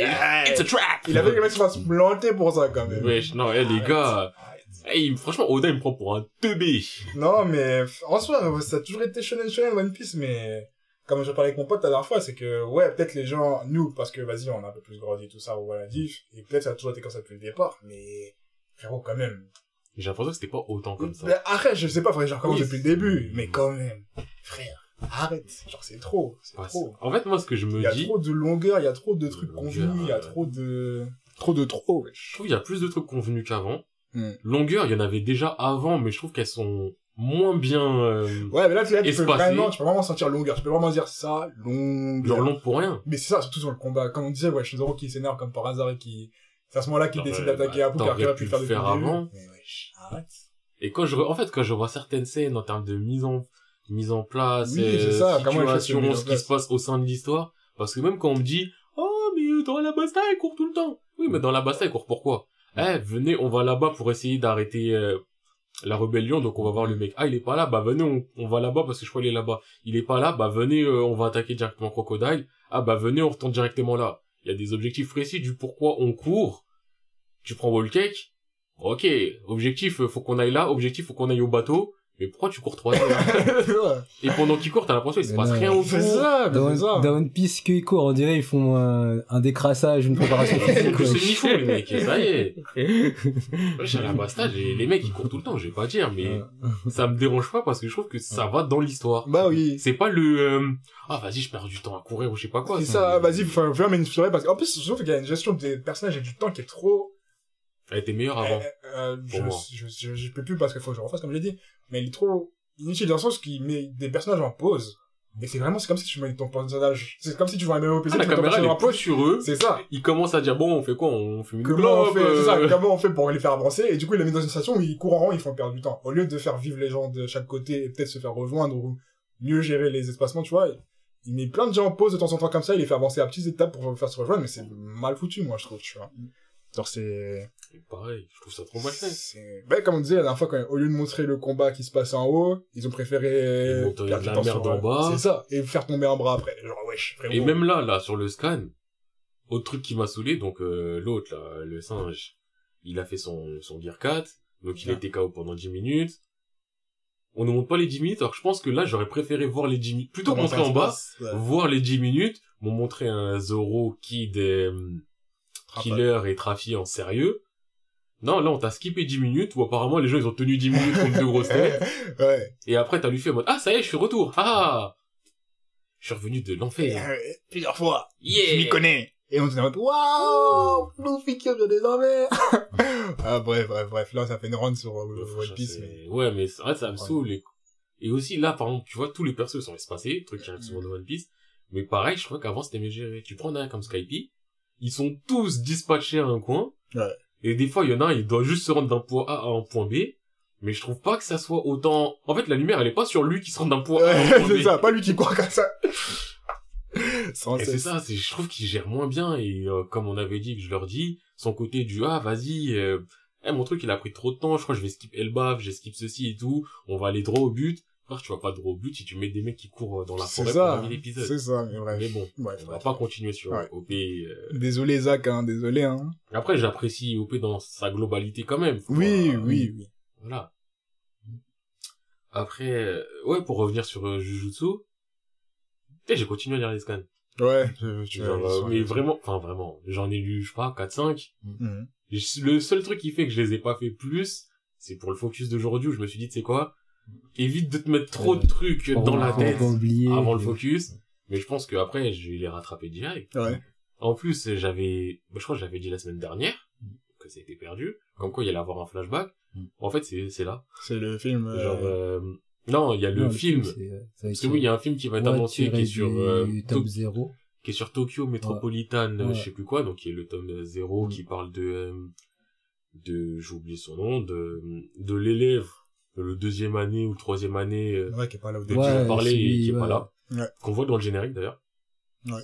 It's a trap. Il avait que le mec se fasse planter pour ça, quand même. Wesh, non, eh, les gars. Arrête. Eh, il- franchement, Oda, il me prend pour un teubé. Non, mais en soi, ça a toujours été shonen shonen One Piece, mais comme je parlais avec mon pote la dernière fois, c'est que ouais, peut-être les gens, nous, parce que vas-y, on a un peu plus grandi tout ça, on voit la diff, et peut-être ça a toujours été comme ça depuis le départ, mais frérot, quand même. J'ai l'impression que c'était pas autant comme ça. Mais arrête, je sais pas, que je recommence Oui, depuis le début, mais quand même, frère, arrête, genre c'est trop, c'est Ah, trop. En fait, moi, ce que je Il me y a dis, trop de longueur, il y a trop de trucs convenus, il y a ouais. trop de, trop de trop, je wesh. trouve qu'il y a plus de trucs convenus qu'avant. Hmm. Longueur, il y en avait déjà avant, mais je trouve qu'elles sont moins bien, euh, Ouais, mais là, tu, là, tu peux vraiment, tu peux vraiment sentir longueur, tu peux vraiment dire ça, longueur. genre long pour rien. Mais c'est ça, surtout sur le combat. Comme on disait, ouais, Shizoro qui s'énerve comme par hasard et qui, c'est à ce moment-là qu'il décide bah, d'attaquer Apu, car qu'il aurait pu faire le faire avant. Mais wesh, arrête. Et quand je, en fait, quand je vois certaines scènes en termes de mise en, mise en place, Oui, euh, c'est ça, situation, ce qui se passe au sein de l'histoire, parce que même quand on me dit, oh, mais euh, dans la basta, elle court tout le temps. Oui, mais dans la basta, elle court pourquoi? Eh, venez, on va là-bas pour essayer d'arrêter, euh, la rébellion, donc on va voir le mec. Ah, il est pas là, bah venez, on, on va là-bas parce que je crois qu'il est là-bas. Il est pas là, bah venez, euh, on va attaquer directement Crocodile. Ah, bah venez, on retourne directement là. Il y a des objectifs précis du pourquoi on court. Tu prends Wall Cake. Ok, objectif, euh, faut qu'on aille là. Objectif, faut qu'on aille au bateau. Mais pourquoi tu cours trois heures Et pendant qu'il court, t'as l'impression qu'il se passe non. rien autour. C'est ça, Dans, c'est ça. dans One Piece, qu'ils courent, on dirait ils font un, un décrassage, une préparation C'est physique. ouais. ce niveau, les mecs, ça y est. À la basta, les, mecs, ils courent tout le temps, je vais pas dire, mais ça me dérange pas parce que je trouve que ça va dans l'histoire. Bah oui. C'est pas le, euh, ah, vas-y, je perds du temps à courir ou je sais pas quoi. C'est ça, vas-y, faut faire une soirée parce qu'en plus, je trouve qu'il y a une gestion des personnages et du temps qui est trop, Elle était meilleure avant. Euh, euh, je, je, je, je peux plus parce qu'il faut que je refasse comme j'ai dit, mais il est trop inutile dans le sens qu'il met des personnages en pause. Et c'est vraiment, c'est comme si tu mets ton personnage, c'est comme si tu vois un MMOPC, Ah, la caméra, elle est plus sur eux. C'est ça. Ils commencent à dire, bon, on fait quoi? On fume une Comment on clope, fait, c'est ça, euh, comment on fait pour les faire avancer, et du coup, il les met dans une station où ils courent en rond, ils font perdre du temps. Au lieu de faire vivre les gens de chaque côté et peut-être se faire rejoindre ou mieux gérer les espacements, tu vois, il met plein de gens en pause de temps en temps comme ça, il les fait avancer à petites étapes pour faire se rejoindre, mais c'est mal foutu, moi, je trouve, tu vois. Genre, c'est, Pareil, je trouve ça trop mal fait. ben, comme on disait la dernière fois, quand, au lieu de montrer le combat qui se passe en haut, ils ont préféré Ils perdre de du la merde en bas. C'est ça. Et faire tomber un bras après. Genre, wesh, frérot. Et même là, là, sur le scan, autre truc qui m'a saoulé, donc, euh, l'autre, là, le singe, il a fait son, son gear 4, donc il a Ouais. été KO pendant 10 minutes. On ne montre pas les 10 minutes, alors que je pense que là, j'aurais préféré voir les 10 minutes, plutôt que montrer en bas, ouais. voir les 10 minutes, m'ont montré un Zoro Kid, euh, killer et trafiquant sérieux. Non, là, on t'a skippé 10 minutes, où apparemment, les gens, ils ont tenu 10 minutes contre deux grosses têtes. ouais. Et après, t'as lui fait en mode, ah, ça y est, je suis retour. Ah! Je suis revenu de l'enfer. Euh, Plusieurs fois. Yeah! Je m'y connais. Et on se dit, en waouh, qui revient des envers. ah, bref, bref, bref. Là, ça fait une run sur euh, One Piece, mais... Ouais, mais c'est vrai, ça me Ouais. saoule. Et... et aussi, là, par exemple, tu vois, tous les persos sont espacés, truc qui arrive souvent dans One Piece. Mais pareil, je crois qu'avant, c'était mieux géré. Tu prends un comme Skype, ils sont tous dispatchés à un coin. Ouais. Et des fois, il y en a un, il doit juste se rendre d'un point A à un point B. Mais je trouve pas que ça soit autant... En fait, la lumière, elle est pas sur lui qui se rend d'un point A à un point c'est B. ça, pas lui qui croit comme ça. Et c'est ça, c'est, je trouve qu'il gère moins bien et euh, comme on avait dit que je leur dis, son côté du ah vas-y, euh, eh, mon truc il a pris trop de temps, je crois que je vais skip Elbaf, j'ai skip ceci et tout, on va aller droit au but. Frère, tu vas pas droit au but si tu mets des mecs qui courent euh, dans la forêt ça. pendant 1000 épisodes. C'est ça, mais bref. Mais bon, Bref, on va bref. pas continuer sur Ouais. OP. euh. Désolé, Zach, hein, désolé, hein. Après, j'apprécie OP dans sa globalité quand même. Oui, oui, oui. Voilà. Après, euh, ouais, pour revenir sur euh, Jujutsu, sais, j'ai continué à lire les scans. Ouais, je, je, Genre, euh, mais vraiment, enfin vraiment, j'en ai lu, je sais pas, 4-5. Mhm. Le seul truc qui fait que je les ai pas fait plus, c'est pour le focus d'aujourd'hui où je me suis dit, tu sais quoi, évite de te mettre trop de trucs dans la tête oublier. avant le focus. Mais je pense que après, je vais les rattraper direct. Ouais. En plus, j'avais, bah, je crois que j'avais dit la semaine dernière que ça a été perdu. Comme quoi, il y allait avoir un flashback. En fait, c'est, c'est là. C'est le film, euh, Genre, euh, non, il y a le Non, film. c'est, euh, Parce que oui, il y a un film qui va être annoncé qui est sur, euh, top To- 0. qui est sur Tokyo Metropolitan, Ouais. je sais plus quoi, donc qui est le tome 0 Mm. qui parle de, euh, de, j'ai oublié son nom, de, de l'élève, le deuxième année ou le troisième année, euh, Ouais, qui est pas là au de début. Ouais, on et qui est pas ouais. là. Ouais. Qu'on voit dans le générique d'ailleurs.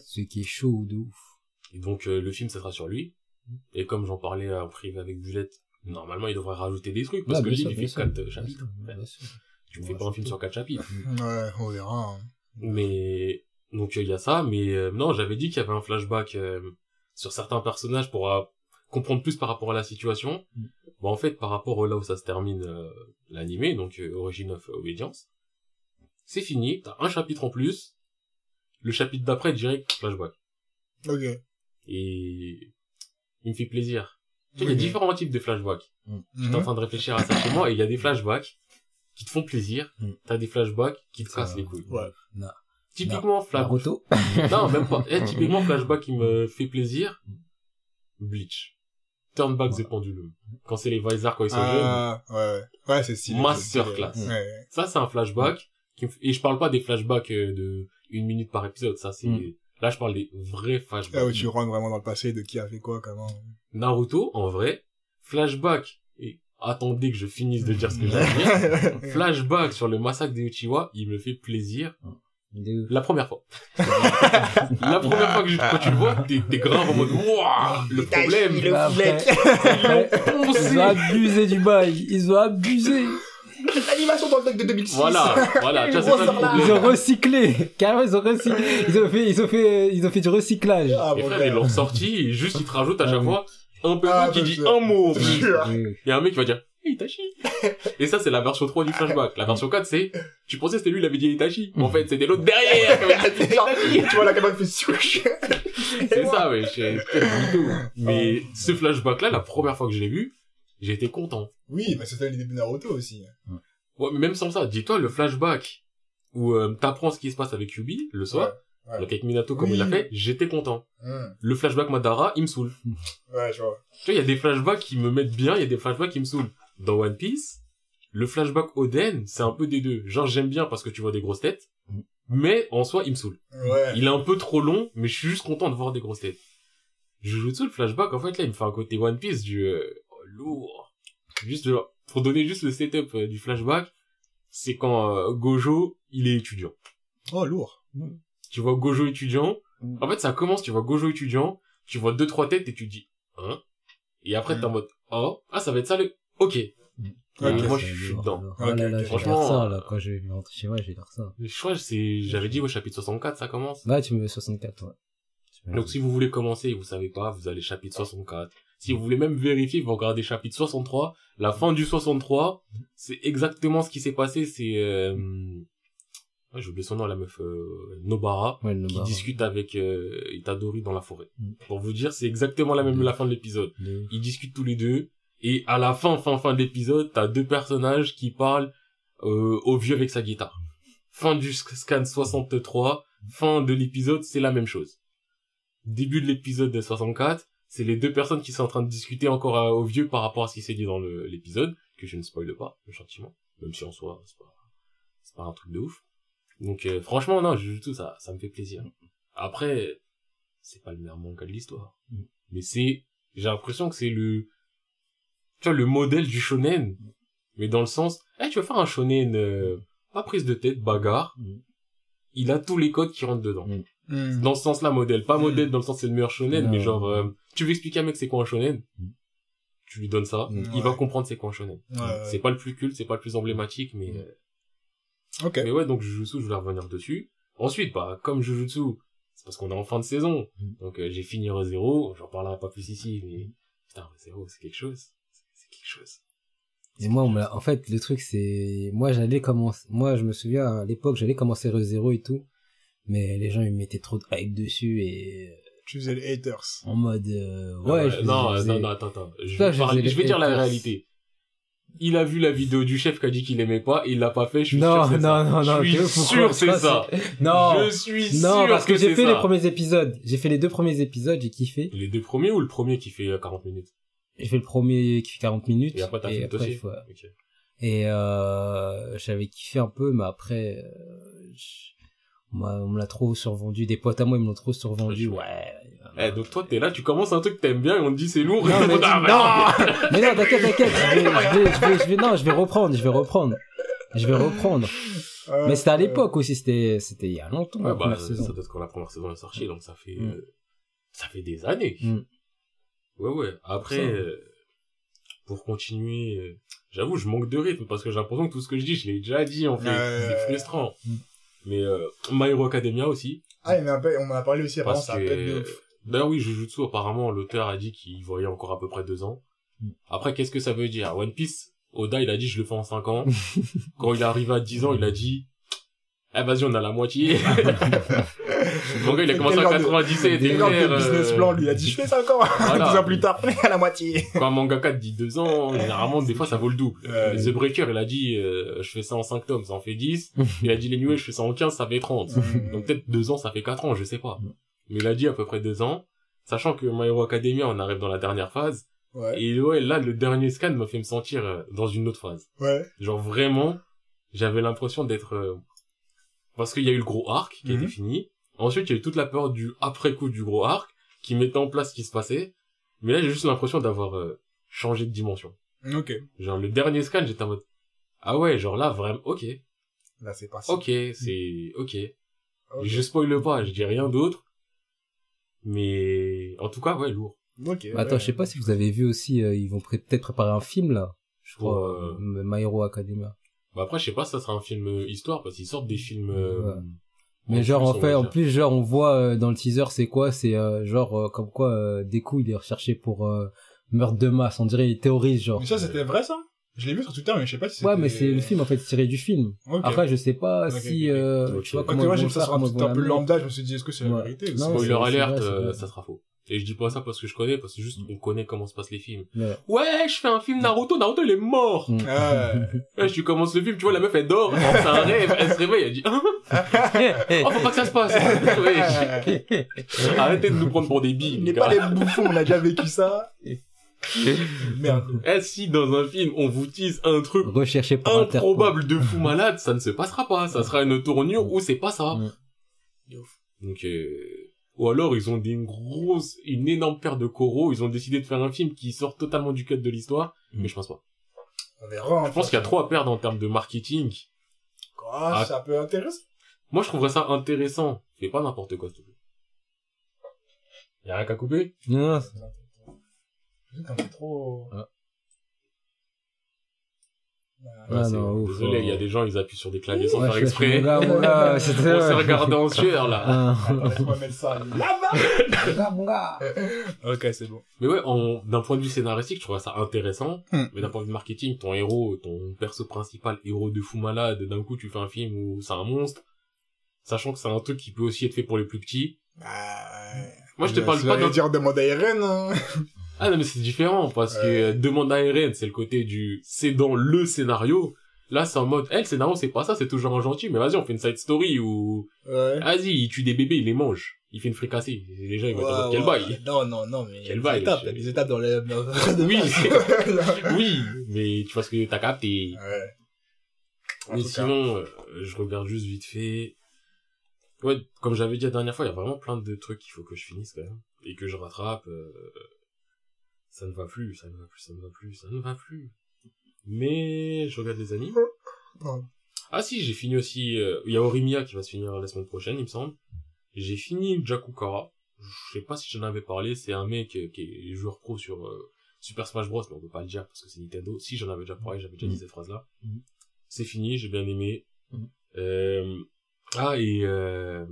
Ce qui est chaud de ouf. Et donc, euh, le film, ça sera sur lui. Et comme j'en parlais en privé avec Bulette, normalement, il devrait rajouter des trucs, parce Ouais, que sûr, il fait. 4 Bien chapitres. sûr, Ouais. bien sûr. Tu me fais Ouais, pas un film sur 4 chapitres. Ouais, on verra. hein. Mais donc il y a ça, mais euh, non, j'avais dit qu'il y avait un flashback euh, sur certains personnages pour euh, comprendre plus par rapport à la situation. Mm. Bon, en fait, par rapport là où ça se termine euh, l'animé, donc euh, Origin of Obedience, c'est fini. T'as un chapitre en plus. Le chapitre d'après direct flashback. Ok. Et il me fait plaisir. Tu sais, il y a différents types de flashbacks. J'étais en train de réfléchir à ça chez moi et il y a des flashbacks qui te font plaisir. Mm. T'as des flashbacks qui te cassent les couilles. Ouais. Na- Typiquement, flash... Naruto. non, même pas. Eh, typiquement, flashback qui me fait plaisir. Bleach. Turn back the pendulum. Quand c'est les Vizar quand ils sont Ah, ouais. Ouais, c'est stylé. Masterclass. c'est stylé. Ouais. jeunes. Ça, c'est un flashback. Qui me f- Et je parle pas des flashbacks euh, de une minute par épisode. Ça, c'est, Mm. là, je parle des vrais Là flashbacks. où tu rentres vraiment dans le passé de qui a fait quoi, comment. Naruto, en vrai. Flashback. Et attendez que je finisse de dire ce que j'ai à dire. Flashback sur le massacre des Uchiwa, il me fait plaisir. De- La première fois. la première fois que je- quand tu le vois, t'es, t'es grave en mode, Wouah Le problème, Le flec. ils ont abusé du bail. Ils ont abusé. L'animation dans le deck de 2006. Voilà, voilà, tu vois, c'est ça le Grosse problème. Ils ont recyclé. Carrément, ils ont recyclé. Ils ont fait, ils ont fait, ils ont fait du recyclage. Ah, Les bon, frères, gars. ils l'ont ressorti, et juste, ils te rajoutent à chaque Ah oui. fois un peu Ah, qui dit un mot. Il y a un mec qui va dire, Itachi. Et ça, c'est la version 3 du flashback. La version 4, c'est, tu pensais que c'était lui, il avait dit Itachi. En fait, c'était l'autre derrière. qui avait dit Genre, Itachi. tu vois la caméra qui fait swoosh. C'est ça, ouais. Mais ce flashback-là, la première fois que je l'ai vu, j'ai été content. Oui, mais c'était le début de Naruto aussi. Ouais, mais même sans ça, dis-toi, le flashback où euh, t'apprends ce qui se passe avec Yubi le soir, Ouais, ouais. donc avec Minato comme Oui. il l'a fait, j'étais content. Hum, Le flashback Madara, il me saoule. Ouais, je vois. Tu vois, il y a des flashbacks qui me mettent bien, il y a des flashbacks qui me saoulent. Dans One Piece, le flashback Oden, c'est un peu des deux. Genre, j'aime bien parce que tu vois des grosses têtes, Mm. mais en soi, il me saoule. Ouais. Il est un peu trop long, mais je suis juste content de voir des grosses têtes. Jujutsu, le flashback, en fait, là, il me fait un côté One Piece du euh, oh, lourd. Juste, genre, pour donner juste le setup euh, du flashback, c'est quand euh, Gojo, il est étudiant. Oh, lourd. Tu vois Gojo étudiant. Mm. En fait, ça commence, tu vois Gojo étudiant, tu vois deux, trois têtes et tu dis, hein? Et après, t'es en mode, oh, ah, ça va être ça le, ok. Ok, moi, je suis dedans. Ah là Franchement, ça, euh, là. Quand je vais rentrer chez moi, je vais lire ça. Je crois que c'est, j'avais dit, ouais, chapitre 64, ça commence. Ouais, tu me mets 64, ouais. Donc si vous voulez commencer et vous savez pas, vous allez chapitre 64. Si vous voulez même vérifier, vous regardez chapitre 63. La fin du 63, c'est exactement ce qui s'est passé. C'est euh, Ouais, j'ai oublié son nom, la meuf, euh, Nobara, Ouais, qui discute avec euh, Itadori dans la forêt. Mm. Pour vous dire, c'est exactement la même Mm. la fin de l'épisode. De- Ils discutent tous les deux, et à la fin, fin, fin de l'épisode, t'as deux personnages qui parlent euh, au vieux avec sa guitare. Fin du sc- scan 63, fin de l'épisode, c'est la même chose. Début de l'épisode de 64, c'est les deux personnes qui sont en train de discuter encore à- au vieux par rapport à ce qui s'est dit dans l'épisode, que je ne spoile pas, gentiment, même si en soi, c'est pas, c'est pas un truc de ouf. Donc euh, franchement, non, Jujutsu, ça, ça me fait plaisir. Après, c'est pas le meilleur manga de l'histoire. Mm. Mais c'est, j'ai l'impression que c'est le, tu vois, le modèle du shonen. Mais dans le sens, eh, tu veux faire un shonen, euh, pas prise de tête, bagarre. Mm. Il a tous les codes qui rentrent dedans. Mm. Hmm. Dans ce sens-là, modèle. Pas Mm. modèle dans le sens c'est le meilleur shonen, Non. mais genre, euh, tu veux expliquer à un mec c'est quoi un shonen? Mm. Tu lui donnes ça, Mm. il va comprendre c'est quoi un shonen. Ouais, ouais. C'est pas le plus culte, c'est pas le plus emblématique, mais, Mm. euh, Ok. mais ouais, donc Jujutsu, je voulais revenir dessus. Ensuite, bah, comme Jujutsu, c'est parce qu'on est en fin de saison. Mm. Donc, euh, j'ai fini Zero, j'en parlerai pas plus ici, mais, putain, Zero, c'est quelque chose. Quelque chose. Et moi, on en fait, le truc, c'est, moi, j'allais commencer, moi, je me souviens, à l'époque, j'allais commencer ReZero et tout, mais les gens, ils mettaient trop de hype dessus et, Tu faisais les haters. en mode, euh, Ah ouais, je faisais- non, je faisais- non, non, attends, attends. Je vais, je parler- faisais je vais les dire la réalité. Il a vu la vidéo du chef qui a dit qu'il aimait pas, il l'a pas fait, je suis Non, sûr c'est non, ça. non, non, Je suis sûr c'est Ça. Non, Je suis sûr non, parce que, j'ai c'est fait ça. les premiers épisodes. J'ai fait les deux premiers épisodes, j'ai kiffé. Les deux premiers ou le premier qui fait euh, 40 minutes? J'ai fait le premier qui fait 40 minutes. Et après t'as fait le après, faut-. Et euh, j'avais kiffé un peu, mais après, euh, je- on m'a- on me l'a trop survendu. Des potes à moi, ils me l'ont trop survendu. Ouais, Ouais. Eh, donc toi, t'es là, tu commences un truc que t'aimes bien et on te dit c'est lourd. Non, mais ah, non Mais non, t'inquiète, t'inquiète. Je vais, je vais, je vais, je vais- non, je vais reprendre, je vais reprendre. Je vais reprendre. Euh, Mais c'était à l'époque aussi, c'était, c'était il y a longtemps, Ouais, la bah, première ça saison. doit être quand la première saison est sortie, donc ça fait, Mm. euh, ça fait des années. Mm. Ouais, ouais. Après, euh, pour continuer, euh, j'avoue, je manque de rythme parce que j'ai l'impression que tout ce que je dis, je l'ai déjà dit, en fait. C'est frustrant. Mm. Mais, euh, My Hero Academia aussi. Ah, mais un peu- on en a parlé aussi, apparemment, ça de que, ouf. d'ailleurs, oui, Jujutsu, apparemment, l'auteur a dit qu'il voyait encore à peu près deux ans. Mm. Après, qu'est-ce que ça veut dire? One Piece, Oda, il a dit, je le fais en cinq ans. Quand il est arrivé à 10 ans, il a dit, eh, vas-y, on a la moitié. Mon gars, il a commencé en Quel genre de- 97. Quel et frère, business euh, plan, lui, il a dit, je fais ça encore. Voilà. Deux ans plus tard, à la moitié. Quand un mangaka dit deux ans, généralement, des fois, ça vaut le double. Ouais. The Breaker, il a dit, euh, je fais ça en 5 tomes, ça en fait 10. il a dit, les nuées, je fais ça en 15, ça fait 30. Donc peut-être deux ans, ça fait quatre ans, je sais pas. Mais il a dit à peu près deux ans, sachant que My Hero Academia, on arrive dans la dernière phase. Ouais, Et ouais, là, le dernier scan m'a fait me sentir euh, dans une autre phase. ouais. Genre vraiment, j'avais l'impression d'être... Parce qu'il y a eu le gros arc qui a Mhm. été fini. Ensuite, il y a eu toute la peur du après-coup du gros arc qui mettait en place ce qui se passait. Mais là, j'ai juste l'impression d'avoir euh, changé de dimension. Ok. Genre le dernier scan, j'étais en mode... Ah ouais, genre là, vraiment, ok. Là, c'est parti. Ok, c'est... Ok. Ok. Je spoile pas, je dis rien d'autre. Mais en tout cas, ouais, lourd. Ok. Attends, ouais. je sais pas si vous avez vu aussi, euh, ils vont pré- peut-être préparer un film, là. Je Pour, crois, euh, My Hero Academia. Bah après, je sais pas si ça sera un film euh, histoire, parce qu'ils sortent des films... euh, Ouais. Mais genre, en fait, en plus, genre, on voit euh, dans le teaser, c'est quoi? C'est euh, genre, euh, comme quoi, euh, Deku, il est recherché pour euh, meurtre de masse. On dirait, il théorise, genre. Mais ça, c'était vrai, ça? Je l'ai vu sur Twitter, mais je sais pas si c'était... Ouais, mais c'est le film, en fait, tiré du film. Ok. Après, je sais pas si, euh, Ok. tu vois, comment que moi, j'ai ça sur un un peu lambda, je me suis dit, est-ce que c'est la vérité ou Non, c'est- c'est- Spoiler alerte, c'est euh, ça sera faux. Et je dis pas ça parce que je connais, parce que juste on connaît comment se passent les films. Ouais. Ouais, je fais un film Naruto, Naruto il est mort. Mm. Ouais. Ouais, tu commences le film, tu vois la meuf elle dort, c'est un rêve, elle se réveille, elle dit hein? Oh faut pas que ça se passe. Ouais, Arrêtez de nous prendre pour des billes. Il les n'est pas les bouffons, on a déjà vécu ça. Merde. Eh si dans un film on vous tease un truc Recherché par improbable de fou malade, ça ne se passera pas. Ça sera une tournure où c'est pas ça. Mm. Donc, euh... ou alors ils ont des grosses, une énorme paire de coraux. Ils ont décidé de faire un film qui sort totalement du cadre de l'histoire, Mm. mais je pense pas. On verra. hein, Je pense qu'il y a trop à perdre en termes de marketing. Ah, ça peut intéresser. Moi, je trouverais ça intéressant. Fais pas n'importe quoi, s'il te plaît. Y a rien qu'à couper? Non, non, c'est trop... Ah. Ouais. Ah c'est- non, ouf, Désolé, il y a des gens, ils appuient sur des claviers sans Ouais, faire exprès. Mon gars, mon gars, On s'est regardé en sueur, là. Ah. Attends, laisse-moi mettre ça. Ok, c'est bon. Mais ouais, en- d'un point de vue scénaristique, je trouverais ça intéressant. Hmm. Mais d'un point de vue marketing, ton héros, ton perso principal, héros de fou malade, d'un coup, tu fais un film où c'est un monstre. Sachant que c'est un truc qui peut aussi être fait pour les plus petits. Bah, ouais. Moi, je te Ça parle pas veut d'un... dire demande à hein. Ah non, mais c'est différent, parce que Ouais. euh, demande à Eren, c'est le côté du... C'est dans le scénario. Là, c'est en mode, elle, le scénario, c'est pas ça, c'est toujours un gentil, mais vas-y, on fait une side story où... Ouais. Vas-y, il tue des bébés, il les mange. Il fait une fricassée. Les gens, ils vont mode, quel Ouais, bail. ouais. Non, non, non, mais Quel bail, étapes, des étapes dans les, Oui. Ouais. Oui, mais tu vois ce que t'as capté. En Mais sinon, euh, je regarde juste vite fait. Ouais, comme j'avais dit la dernière fois, il y a vraiment plein de trucs qu'il faut que je finisse quand même. Et que je rattrape. euh, Ça ne va plus, ça ne va plus, ça ne va plus, ça ne va plus. Mais je regarde les animes. Pardon. Ah si, j'ai fini aussi... euh, Il y a Orimiya qui va se finir la semaine prochaine, il me semble. J'ai fini Jakukara. Je sais pas si j'en avais parlé, c'est un mec euh, qui est joueur pro sur euh, Super Smash Bros, mais on peut pas le dire parce que c'est Nintendo. Si j'en avais déjà parlé, j'avais déjà dit Mhm. cette phrase-là. Mhm. C'est fini, j'ai bien aimé. Mhm. Euh, Ah, et euh...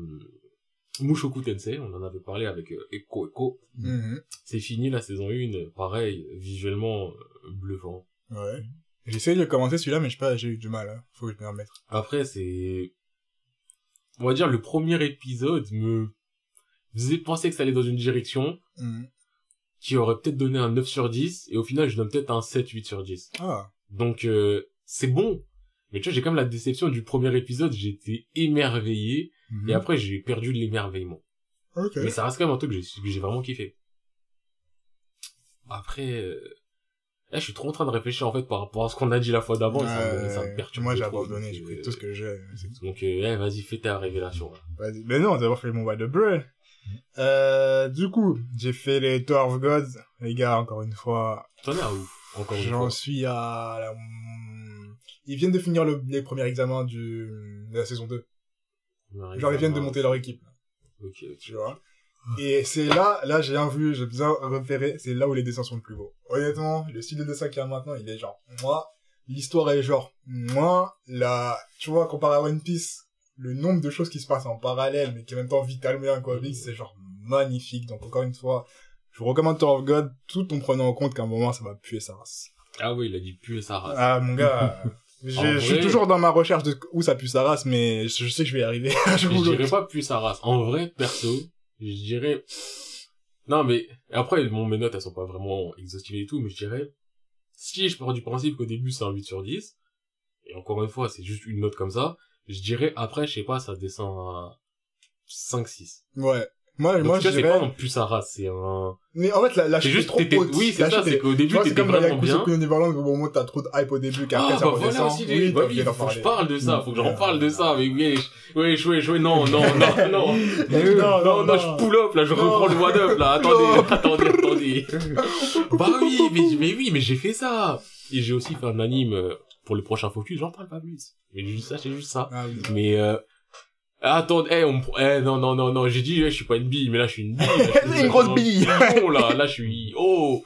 Mushoku Tensei, on en avait parlé avec euh, Eko Eko. Mhm. C'est fini la saison 1, pareil, visuellement euh, bluffant. Ouais. J'ai essayé de commencer celui-là, mais je sais pas, j'ai eu du mal, hein. Faut que je m'y remette. Après, c'est... On va dire, le premier épisode me faisait penser que ça allait dans une direction Mhm. qui aurait peut-être donné un 9 sur 10, et au final, je donne peut-être un 7, 8 sur 10. Ah. Donc, euh, c'est bon. Mais tu vois, j'ai quand même la déception du premier épisode, j'étais émerveillé, Mhm. et après, j'ai perdu de l'émerveillement. Ok. Mais ça reste quand même un truc que j'ai que j'ai vraiment kiffé. Après, euh... là, je suis trop en train de réfléchir, en fait, par rapport à ce qu'on a dit la fois d'avant, et ça, me, ça me Ouais. perturbe. Moi, j'ai abandonné, j'ai pris euh, tout ce que j'ai. Donc, euh, vas-y, fais ta révélation. là. Vas-y. Mais non, d'abord fait mon Wild Brain. Euh, du coup, j'ai fait les Tower of Gods. Les gars, encore une fois, T'en es à où Encore une j'en suis à la... Ils viennent de finir le- les premiers examens du, de la saison 2. Genre, ils viennent de monter leur équipe, Ok, tu vois. Et c'est là, là, j'ai bien vu, j'ai bien repéré, c'est là où les dessins sont le plus beaux. Honnêtement, le style de dessin qu'il y a maintenant, il est genre, moi, l'histoire est genre, moi, la, tu vois, comparé à One Piece, le nombre de choses qui se passent en parallèle, mais qui en même temps vitalement bien cohabitent, c'est genre magnifique. Donc encore une fois, je vous recommande Tower of God, tout en prenant en compte qu'à un moment, ça va puer sa race. Ah oui, il a dit puer sa race. Ah, mon gars, En je suis toujours dans ma recherche de où ça pue sa race, mais je, je sais que je vais y arriver. je je dirais pas puer sa race. En vrai, perso, je dirais... Non, mais après, bon, mes notes, elles sont pas vraiment exhaustives et tout, mais je dirais... Si je pars du principe qu'au début, c'est un 8 sur 10, et encore une fois, c'est juste une note comme ça, je dirais après, je sais pas, ça descend à 5-6. Ouais. Moi, Donc, moi, je vois, c'est pas dirais... non plus sa race, c'est un... Mais en fait, la, la C'est juste, trop haute. oui, c'est ça, c'est est- qu'au début, c'est t'étais comme vraiment bien. Neverland, au moment t'as trop de hype au début, qu'après Ah, ça bah voilà aussi, oui, bah oui, faut que je parle de ça, faut que j'en parle de ça, mais oui, oui, oui, oui, non, non, non, non. Non, non, non, je pull up, là, je reprends le one up, là, attendez, attendez, attendez. bah oui, mais, mais oui, mais j'ai fait ça. Et j'ai aussi fait un anime euh, pour le prochain focus, j'en parle pas plus. Mais juste ça, c'est juste ça. Ah. Mais, attendez, eh, on me, pr- eh, non, non, non, non, j'ai dit, eh, je suis pas une bille, mais là, je suis une bille. là, je suis- C'est une grosse bille. suis un là, là, je suis, oh.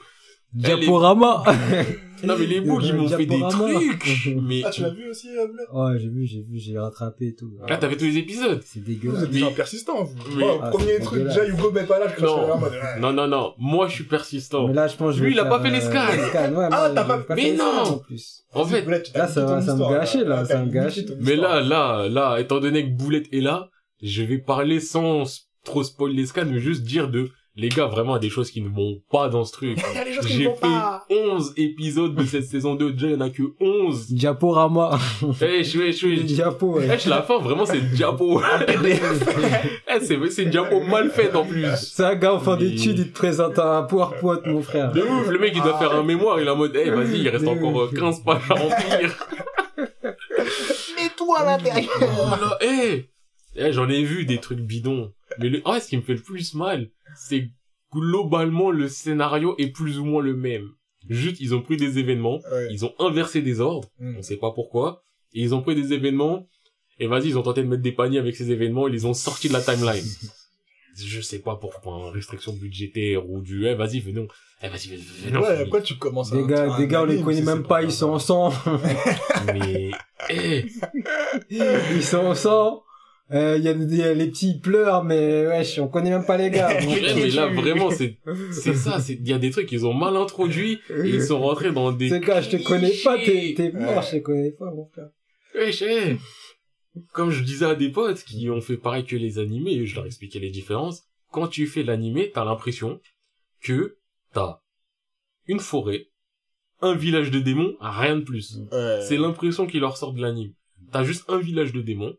Diaporama Non, mais les bougs, ils m'ont fait des trucs. Mais, Ah, tu l'as vu aussi, euh, Ouais, j'ai vu, j'ai vu, j'ai rattrapé et tout. là, t'as fait tous les épisodes. C'est Vous dégueulasse. êtes des gens persistants, vous. Oui. Ah, premier c'est truc, déjà, Hugo met pas là, je crache Non. en mode, ouais. Non, non, non, moi, je suis persistant. Mais là, je pense que je Lui, il a pas fait les euh, scans. Ah, t'as pas- mais fait les scans non. en plus. En fait, là, ça va- me gâcher, là, ça me gâche. Mais là, là, là, étant donné que Boulette est là, je vais parler sans trop spoiler les scans, mais juste dire de, les gars, vraiment, il y a des choses qui ne vont pas dans ce truc. Il y a des choses qui ne J'ai fait pas. 11 épisodes de cette saison 2, déjà, il y en a que 11. Diaporama. Eh, je vais, je vais, Diapo, eh, ouais. je la fin, vraiment, c'est une diapo. eh, c'est, c'est une diapo mal faite, en plus. C'est un gars en fin Mais- d'études, il te présente un PowerPoint, mon frère. De ouf, le mec, il doit Ah. faire un mémoire, il est en mode, eh, vas-y, il reste De encore ouf. euh, 15 pages à remplir. Mets-toi à l'intérieur. Oh là, eh, eh, j'en ai vu des trucs bidons. Mais le, ah, ce qui me fait le plus mal, c'est globalement le scénario est plus ou moins le même. Juste, ils ont pris des événements, Ouais. ils ont inversé des ordres, Mm. on sait pas pourquoi, et ils ont pris des événements, et vas-y, ils ont tenté de mettre des paniers avec ces événements, ils les ont sortis de la timeline. Je sais pas pourquoi, hein, restriction budgétaire ou du, eh, vas-y, venons, eh, vas-y, venons, Ouais, pourquoi tu commences à... Des gars, des gars, on les connaît même c'est pas, ils sont ensemble. Mais, eh, Ils sont ensemble. Euh, Il y, a des- il y a les petits, ils pleurent, mais wesh, on connaît même pas les gars. ouais, mais là, vraiment, c'est, c'est ça, c'est, il y a des trucs qu'ils ont mal introduits, et ils sont rentrés dans des Ces gars, je te connais pas, t'es t'es Ouais. mort, je te connais pas, mon frère. Wesh, eh. comme je disais à des potes qui ont fait pareil que les animés, je leur expliquais les différences. Quand tu fais l'animé, t'as l'impression que t'as une forêt, un village de démons, rien de plus. Ouais. C'est l'impression qui leur sort de l'anime. T'as juste un village de démons.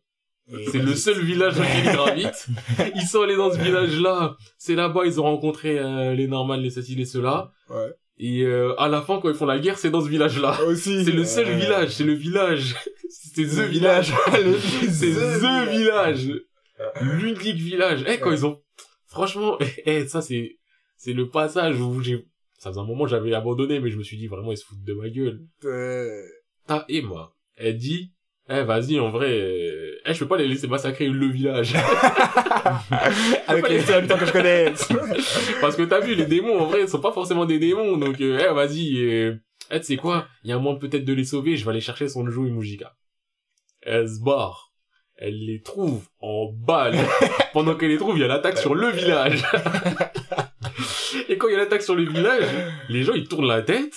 C'est le seul village dans lequel ils gravitent. Ils sont allés dans ce village-là. C'est là-bas, ils ont rencontré euh, les normales, les ceci, les cela. Ouais. Et euh, à la fin, quand ils font la guerre, c'est dans ce village-là. Aussi. C'est le seul euh, village, c'est le village. C'est Le The Village. C'est The Village. L'unique village. Eh, quand ils ont... Franchement, eh, ça c'est... C'est le passage où j'ai... Ça faisait un moment j'avais abandonné, mais je me suis dit, vraiment, ils se foutent de ma gueule. T'as Emma. Elle dit, eh, vas-y, en vrai, euh, eh, je peux pas les laisser massacrer le village. Avec les seuls habitants que je connais. Parce que t'as vu, les démons, en vrai, ils sont pas forcément des démons. Donc, euh, eh, vas-y, euh, eh, tu sais quoi, il y a un moyen peut-être de les sauver, je vais aller chercher son jeu Mujika. Elle se barre. Elle les trouve en balle. Pendant qu'elle les trouve, il y a l'attaque sur le village. et quand il y a l'attaque sur le village, les gens, ils tournent la tête.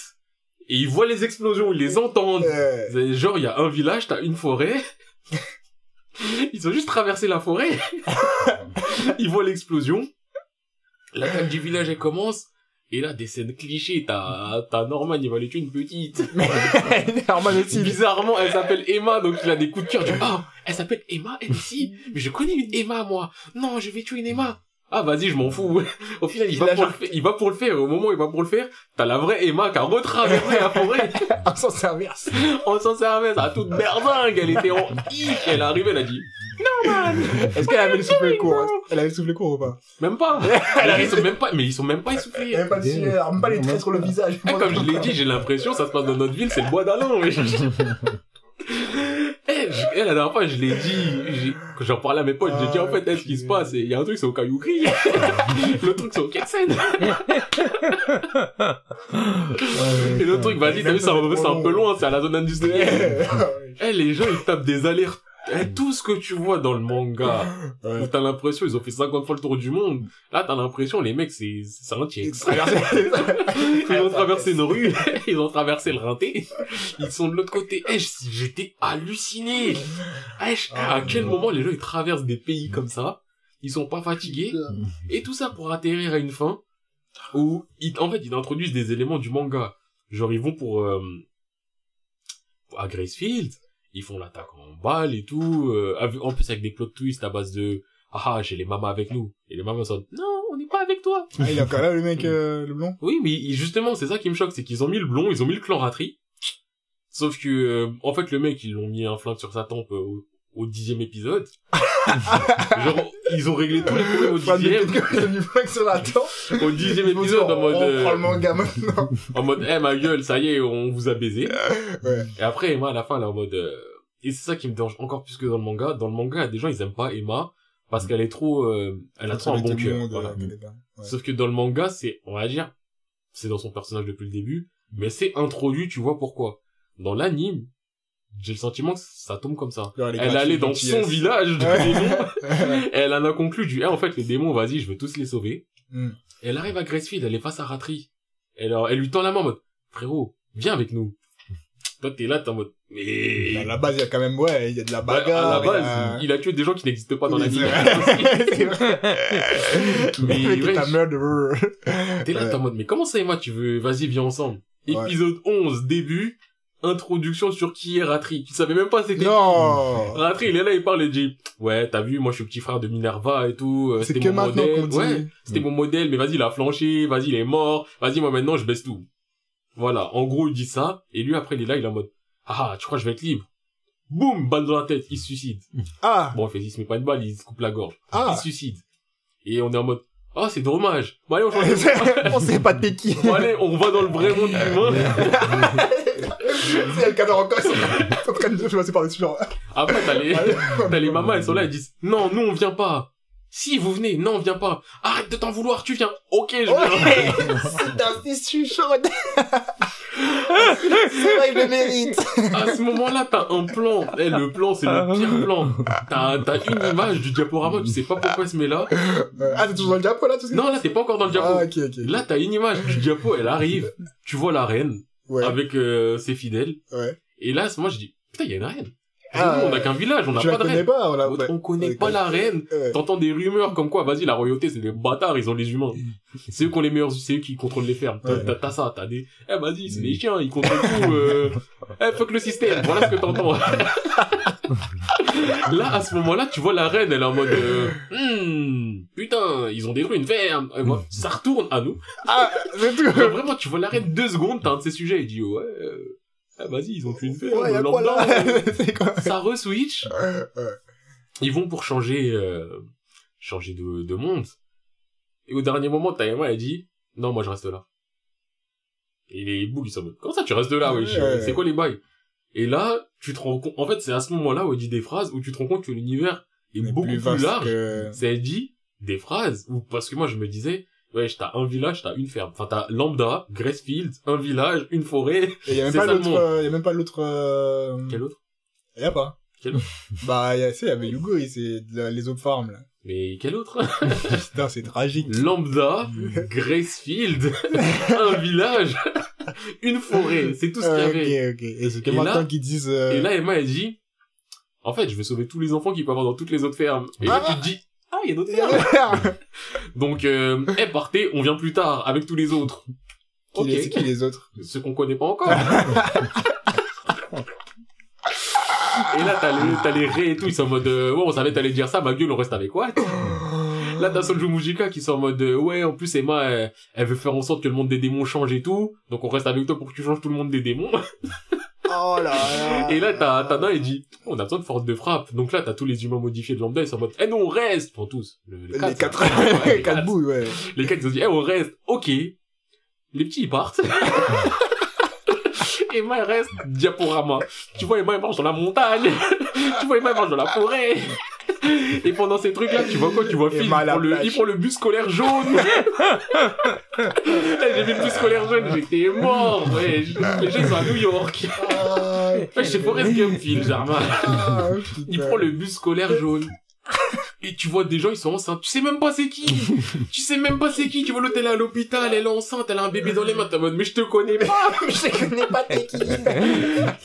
Et ils voient les explosions, ils les entendent. Euh, Genre, il y a un village, t'as une forêt. Ils ont juste traversé la forêt. Ils voient l'explosion. L'attaque du village, elle commence. Et là, des scènes clichés. T'as, t'as Norman, il va aller tuer une petite. Norman aussi. Bizarrement, elle s'appelle Emma, donc il a des coups de cœur. Du, ah, elle s'appelle Emma, elle aussi. Mais je connais une Emma, moi. Non, je vais tuer une Emma. Ah, vas-y, je m'en fous. Au final, il Il va, pour le faire, il va pour le faire. Et au moment où il va pour le faire, t'as la vraie Emma qui a retraversé la forêt. En sens inverse. On s'en servait, ça a toute merdingue, elle était en hic, elle est arrivée, elle a dit, Est-ce qu'elle avait le souffle court hein Elle avait le souffle court ou pas même pas. Mais ils sont même pas, mais ils sont même pas essoufflés. Elle avait pas de sueur, même pas les traits sur le visage. Eh, comme je l'ai dit, j'ai l'impression, ça se passe dans notre ville, c'est le bois d'Alain, Eh, je- eh, la dernière fois, je l'ai dit, j'en parlais à mes potes, j'ai dit, en fait, eh, ce qui se passe, il y a un truc, c'est au Cailloukri. le truc, c'est au Ketsen. Et le truc, vas-y, t'as vu, c'est un, c'est un peu loin, c'est à la zone industrielle. Eh, les gens, ils tapent des alertes. Eh, tout ce que tu vois dans le manga, Ouais. où t'as l'impression, ils ont fait 50 fois le tour du monde. Là, t'as l'impression, les mecs, c'est, c'est un tiers. Ils ont traversé une rue, ils ont traversé le rinté, ils sont de l'autre côté. Eh, j- j'étais halluciné. Eh, j- à quel moment les gens ils traversent des pays comme ça, ils sont pas fatigués, et tout ça pour atterrir à une fin où, ils, en fait, ils introduisent des éléments du manga. Genre, ils vont pour, euh, à Gracefield, ils font l'attaque en balle et tout, euh, en plus avec des plot twists à base de, ah, ah, j'ai les mamas avec nous. Et les mamas sont, non, on n'est pas avec toi. Ah, il est encore là, le mec, euh, le blond? Oui, mais justement, c'est ça qui me choque, c'est qu'ils ont mis le blond, ils ont mis le clan Ratri. Sauf que, euh, en fait, le mec, ils l'ont mis un flingue sur sa tempe au, au dixième épisode. Genre, ils ont réglé tous les problèmes au dixième, ils au dixième épisode, en mode, On euh, prend le manga maintenant. en mode, eh, ma gueule, ça y est, on vous a baisé. Ouais. Et après, Emma, à la fin, elle est en mode, euh, et c'est ça qui me dérange encore plus que dans le manga. Dans le manga, il y a des gens, ils aiment pas Emma, parce qu'elle est trop, euh, elle a trop un bon cœur. Voilà. euh. Ouais. Sauf que dans le manga, c'est, on va dire, c'est dans son personnage depuis le début, mais c'est introduit, tu vois pourquoi. Dans l'anime, j'ai le sentiment que ça tombe comme ça. Elle allait dans son village de démons, elle en a conclu du, eh, en fait, les démons, vas-y, je veux tous les sauver. Et elle arrive à Gracefield, elle est face à Ratri. Elle, elle lui tend la main en mode, frérot, viens avec nous. Toi, t'es là, t'es en mode, mais... À la base, il y a quand même, ouais, il y a de la Bah, à bagarre. la base, il a- il a tué des gens qui n'existent pas dans la vie. vrai. C'est vrai. Mais ouais, je-. T'es là, Ouais. t'es en mode, mais comment ça, Emma, tu veux, vas-y, viens ensemble. Épisode 11, début, introduction sur qui est Ratri. Tu savais même pas c'était qui. Non. Ratri, il est là, il parle, il dit, ouais, t'as vu, moi, je suis le petit frère de Minerva et tout, euh, c'était mon modèle. Ouais, c'était mon modèle, mais vas-y, il a flanché, vas-y, il est mort, vas-y, moi, maintenant, je baisse tout. Voilà. En gros, il dit ça, et lui, après, il est là, il est en mode, ah, tu crois que je vais être libre? Boum, balle dans la tête, il se suicide. Ah. Bon, en fait, il se met pas une balle, il se coupe la gorge. Il Ah. se suicide. Et on est en mode, ah, c'est dommage. Bon, allez, on change de On sait pas t'es qui. Bon, allez, on va dans le vrai monde humain. C'est le cadre encore, ils sont en train de passer par-dessus, genre. Après, t'as les, t'as les mamans, elles sont là, elles disent, non, nous, on vient pas. Si, vous venez, non, on vient pas. Arrête de t'en vouloir, tu viens. Ok, je viens. Ouais. C'est chaude. C'est vrai, il le mérite. À ce moment-là, t'as un plan. Eh, le plan, c'est le pire plan. T'as, t'as une image du diaporama, tu sais pas pourquoi il se met là. Ah, t'es toujours dans le diapo, là, tout ça? Non, là, t'es pas encore dans le diapo. Ah, ok, ok. Là, t'as une image du diapo, elle arrive. Tu vois la reine Ouais, avec euh, ses fidèles. ouais. Et là, à ce moment, je dis, putain, il y a une reine. Ah, nous, on n'a qu'un village, on n'a pas de reine. pas, on. On connaît pas la reine. Ouais. T'entends des rumeurs comme quoi, vas-y, la royauté, c'est des bâtards, ils ont les humains. C'est eux qui ont les meilleurs, c'est eux qui contrôlent les fermes. T'as- Ouais. Ça, t'as des, eh, vas-y, c'est des chiens, ils contrôlent tout, euh, eh, fuck le système. Voilà ce que t'entends. Là, à ce moment-là, tu vois la reine, elle est en mode, euh, Hmm, putain, ils ont détruit une ferme. Et voilà, ça retourne à nous. Ah, c'est tout. Genre, vraiment, tu vois la reine deux secondes, t'as un de ces sujets, il dit, ouais, euh, eh, vas-y, ils ont tué une ferme. Ouais, lambda, là euh, C'est quoi ça re-switch. Ouais. Ils vont pour changer, euh, changer de, de monde. Et au dernier moment, Taïma, elle dit, non, moi, je reste là. Et les boules, ils sont en mode, comment ça, tu restes là, wesh? Ouais. C'est quoi les bails? Et là, tu te rends compte, en fait, c'est à ce moment-là où elle dit des phrases où tu te rends compte que l'univers est beaucoup plus, large. que- C'est, elle dit des phrases où, parce que moi, je me disais, ouais, t'as un village, t'as une ferme. Enfin, t'as Lambda, Gracefield, un village, une forêt. Et y a même C'est pas l'autre, euh, y a même pas l'autre, euh... Quel autre? Y a pas. Quel autre? Bah, y a, sais, y avait Yugo, et c'est les autres farms, là. Mais quel autre? Putain, c'est tragique. Lambda, Gracefield, un village, une forêt, c'est tout ce qu'il y avait. Ok, ok. Et c'est maintenant qu'ils disent, euh... Et là, Emma, elle dit, en fait, je vais sauver tous les enfants qu'il peut y avoir dans toutes les autres fermes. Et là, Ah. tu te dis, ah, il y a d'autres. Donc, euh, eh, partez, on vient plus tard, avec tous les autres. Qui Ok. les- C'est qui les autres? Ceux qu'on connaît pas encore. et là, t'as les, t'as les raies et tout, ils sont en mode, euh, ouais, on savait t'allais dire ça, ma gueule, on reste avec quoi? Là, t'as Sonjo Mujika qui sont en mode, euh, ouais, en plus, Emma, elle, elle veut faire en sorte que le monde des démons change et tout. Donc, on reste avec toi pour que tu changes tout le monde des démons. Oh là là. Et là, t'as Tana, il dit, on a besoin de force de frappe. Donc là, t'as tous les humains modifiés de lambda, ils sont en mode, eh non, on reste. Enfin, tous. Le- les Les quatre. quatre. Ouais, les quatre. boules, ouais. Les quatre, ils ont dit, eh, on reste. Ok. Les petits, ils partent. Emma, elle reste. Diaporama. Tu vois, Emma, elle marche dans la montagne. tu vois, Emma, elle marche dans la forêt. Et pendant ces trucs-là, tu vois quoi? Tu vois Phil, il prend, le, plage. il prend le bus scolaire jaune. Eh, J'ai vu le bus scolaire jaune, j'étais mort, ouais. Les gens, ils sont à New York. Ah, Ouais, c'est Forrest Gump, Phil, Jarma. ah, Il prend le bus scolaire jaune. Et tu vois des gens, ils sont enceintes. Tu sais même pas c'est qui. tu sais même pas c'est qui. Tu vois l'autre, elle est à l'hôpital, elle est enceinte, elle a un bébé dans les mains. T'es en mode, mais je te connais pas. Je connais pas t'es qui.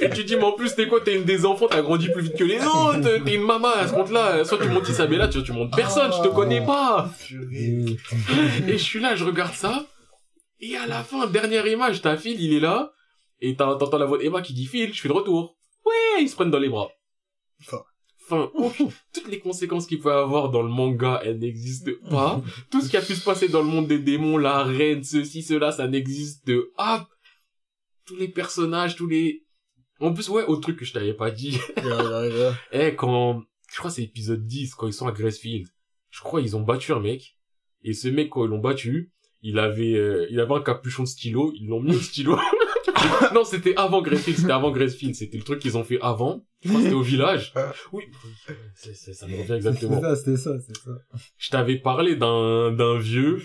Et tu dis, mais en plus, t'es quoi? T'es une des enfants, t'as grandi plus vite que les autres. T'es une maman à ce compte-là. Soit tu montes Isabella, tu, tu montes personne, je te connais pas. Purée. Et je suis là, je regarde ça. Et à la fin, dernière image, t'as Phil, il est là. Et t'as- t'entends la voix d'Emma qui dit, Phil, je fais le retour. Ouais, ils se prennent dans les bras. Fin. Aucune- toutes les conséquences qu'il peut avoir dans le manga, elles n'existent pas. Tout ce qui a pu se passer dans le monde des démons, la reine, ceci, cela, ça n'existe pas. Tous les personnages, tous les... En plus, ouais, autre truc que je t'avais pas dit. Eh, quand, je crois que c'est épisode 10, quand ils sont à Gracefield, je crois ils ont battu un mec, et ce mec, quand ils l'ont battu, il avait, euh, il avait un capuchon de stylo, ils l'ont mis au stylo. non, c'était avant Gracefield, c'était avant Gracefield, c'était le truc qu'ils ont fait avant. Je crois que c'était au village. Oui. C'est- c'est- ça me revient exactement. ça, c'était ça, c'est ça. Je t'avais parlé d'un, d'un vieux,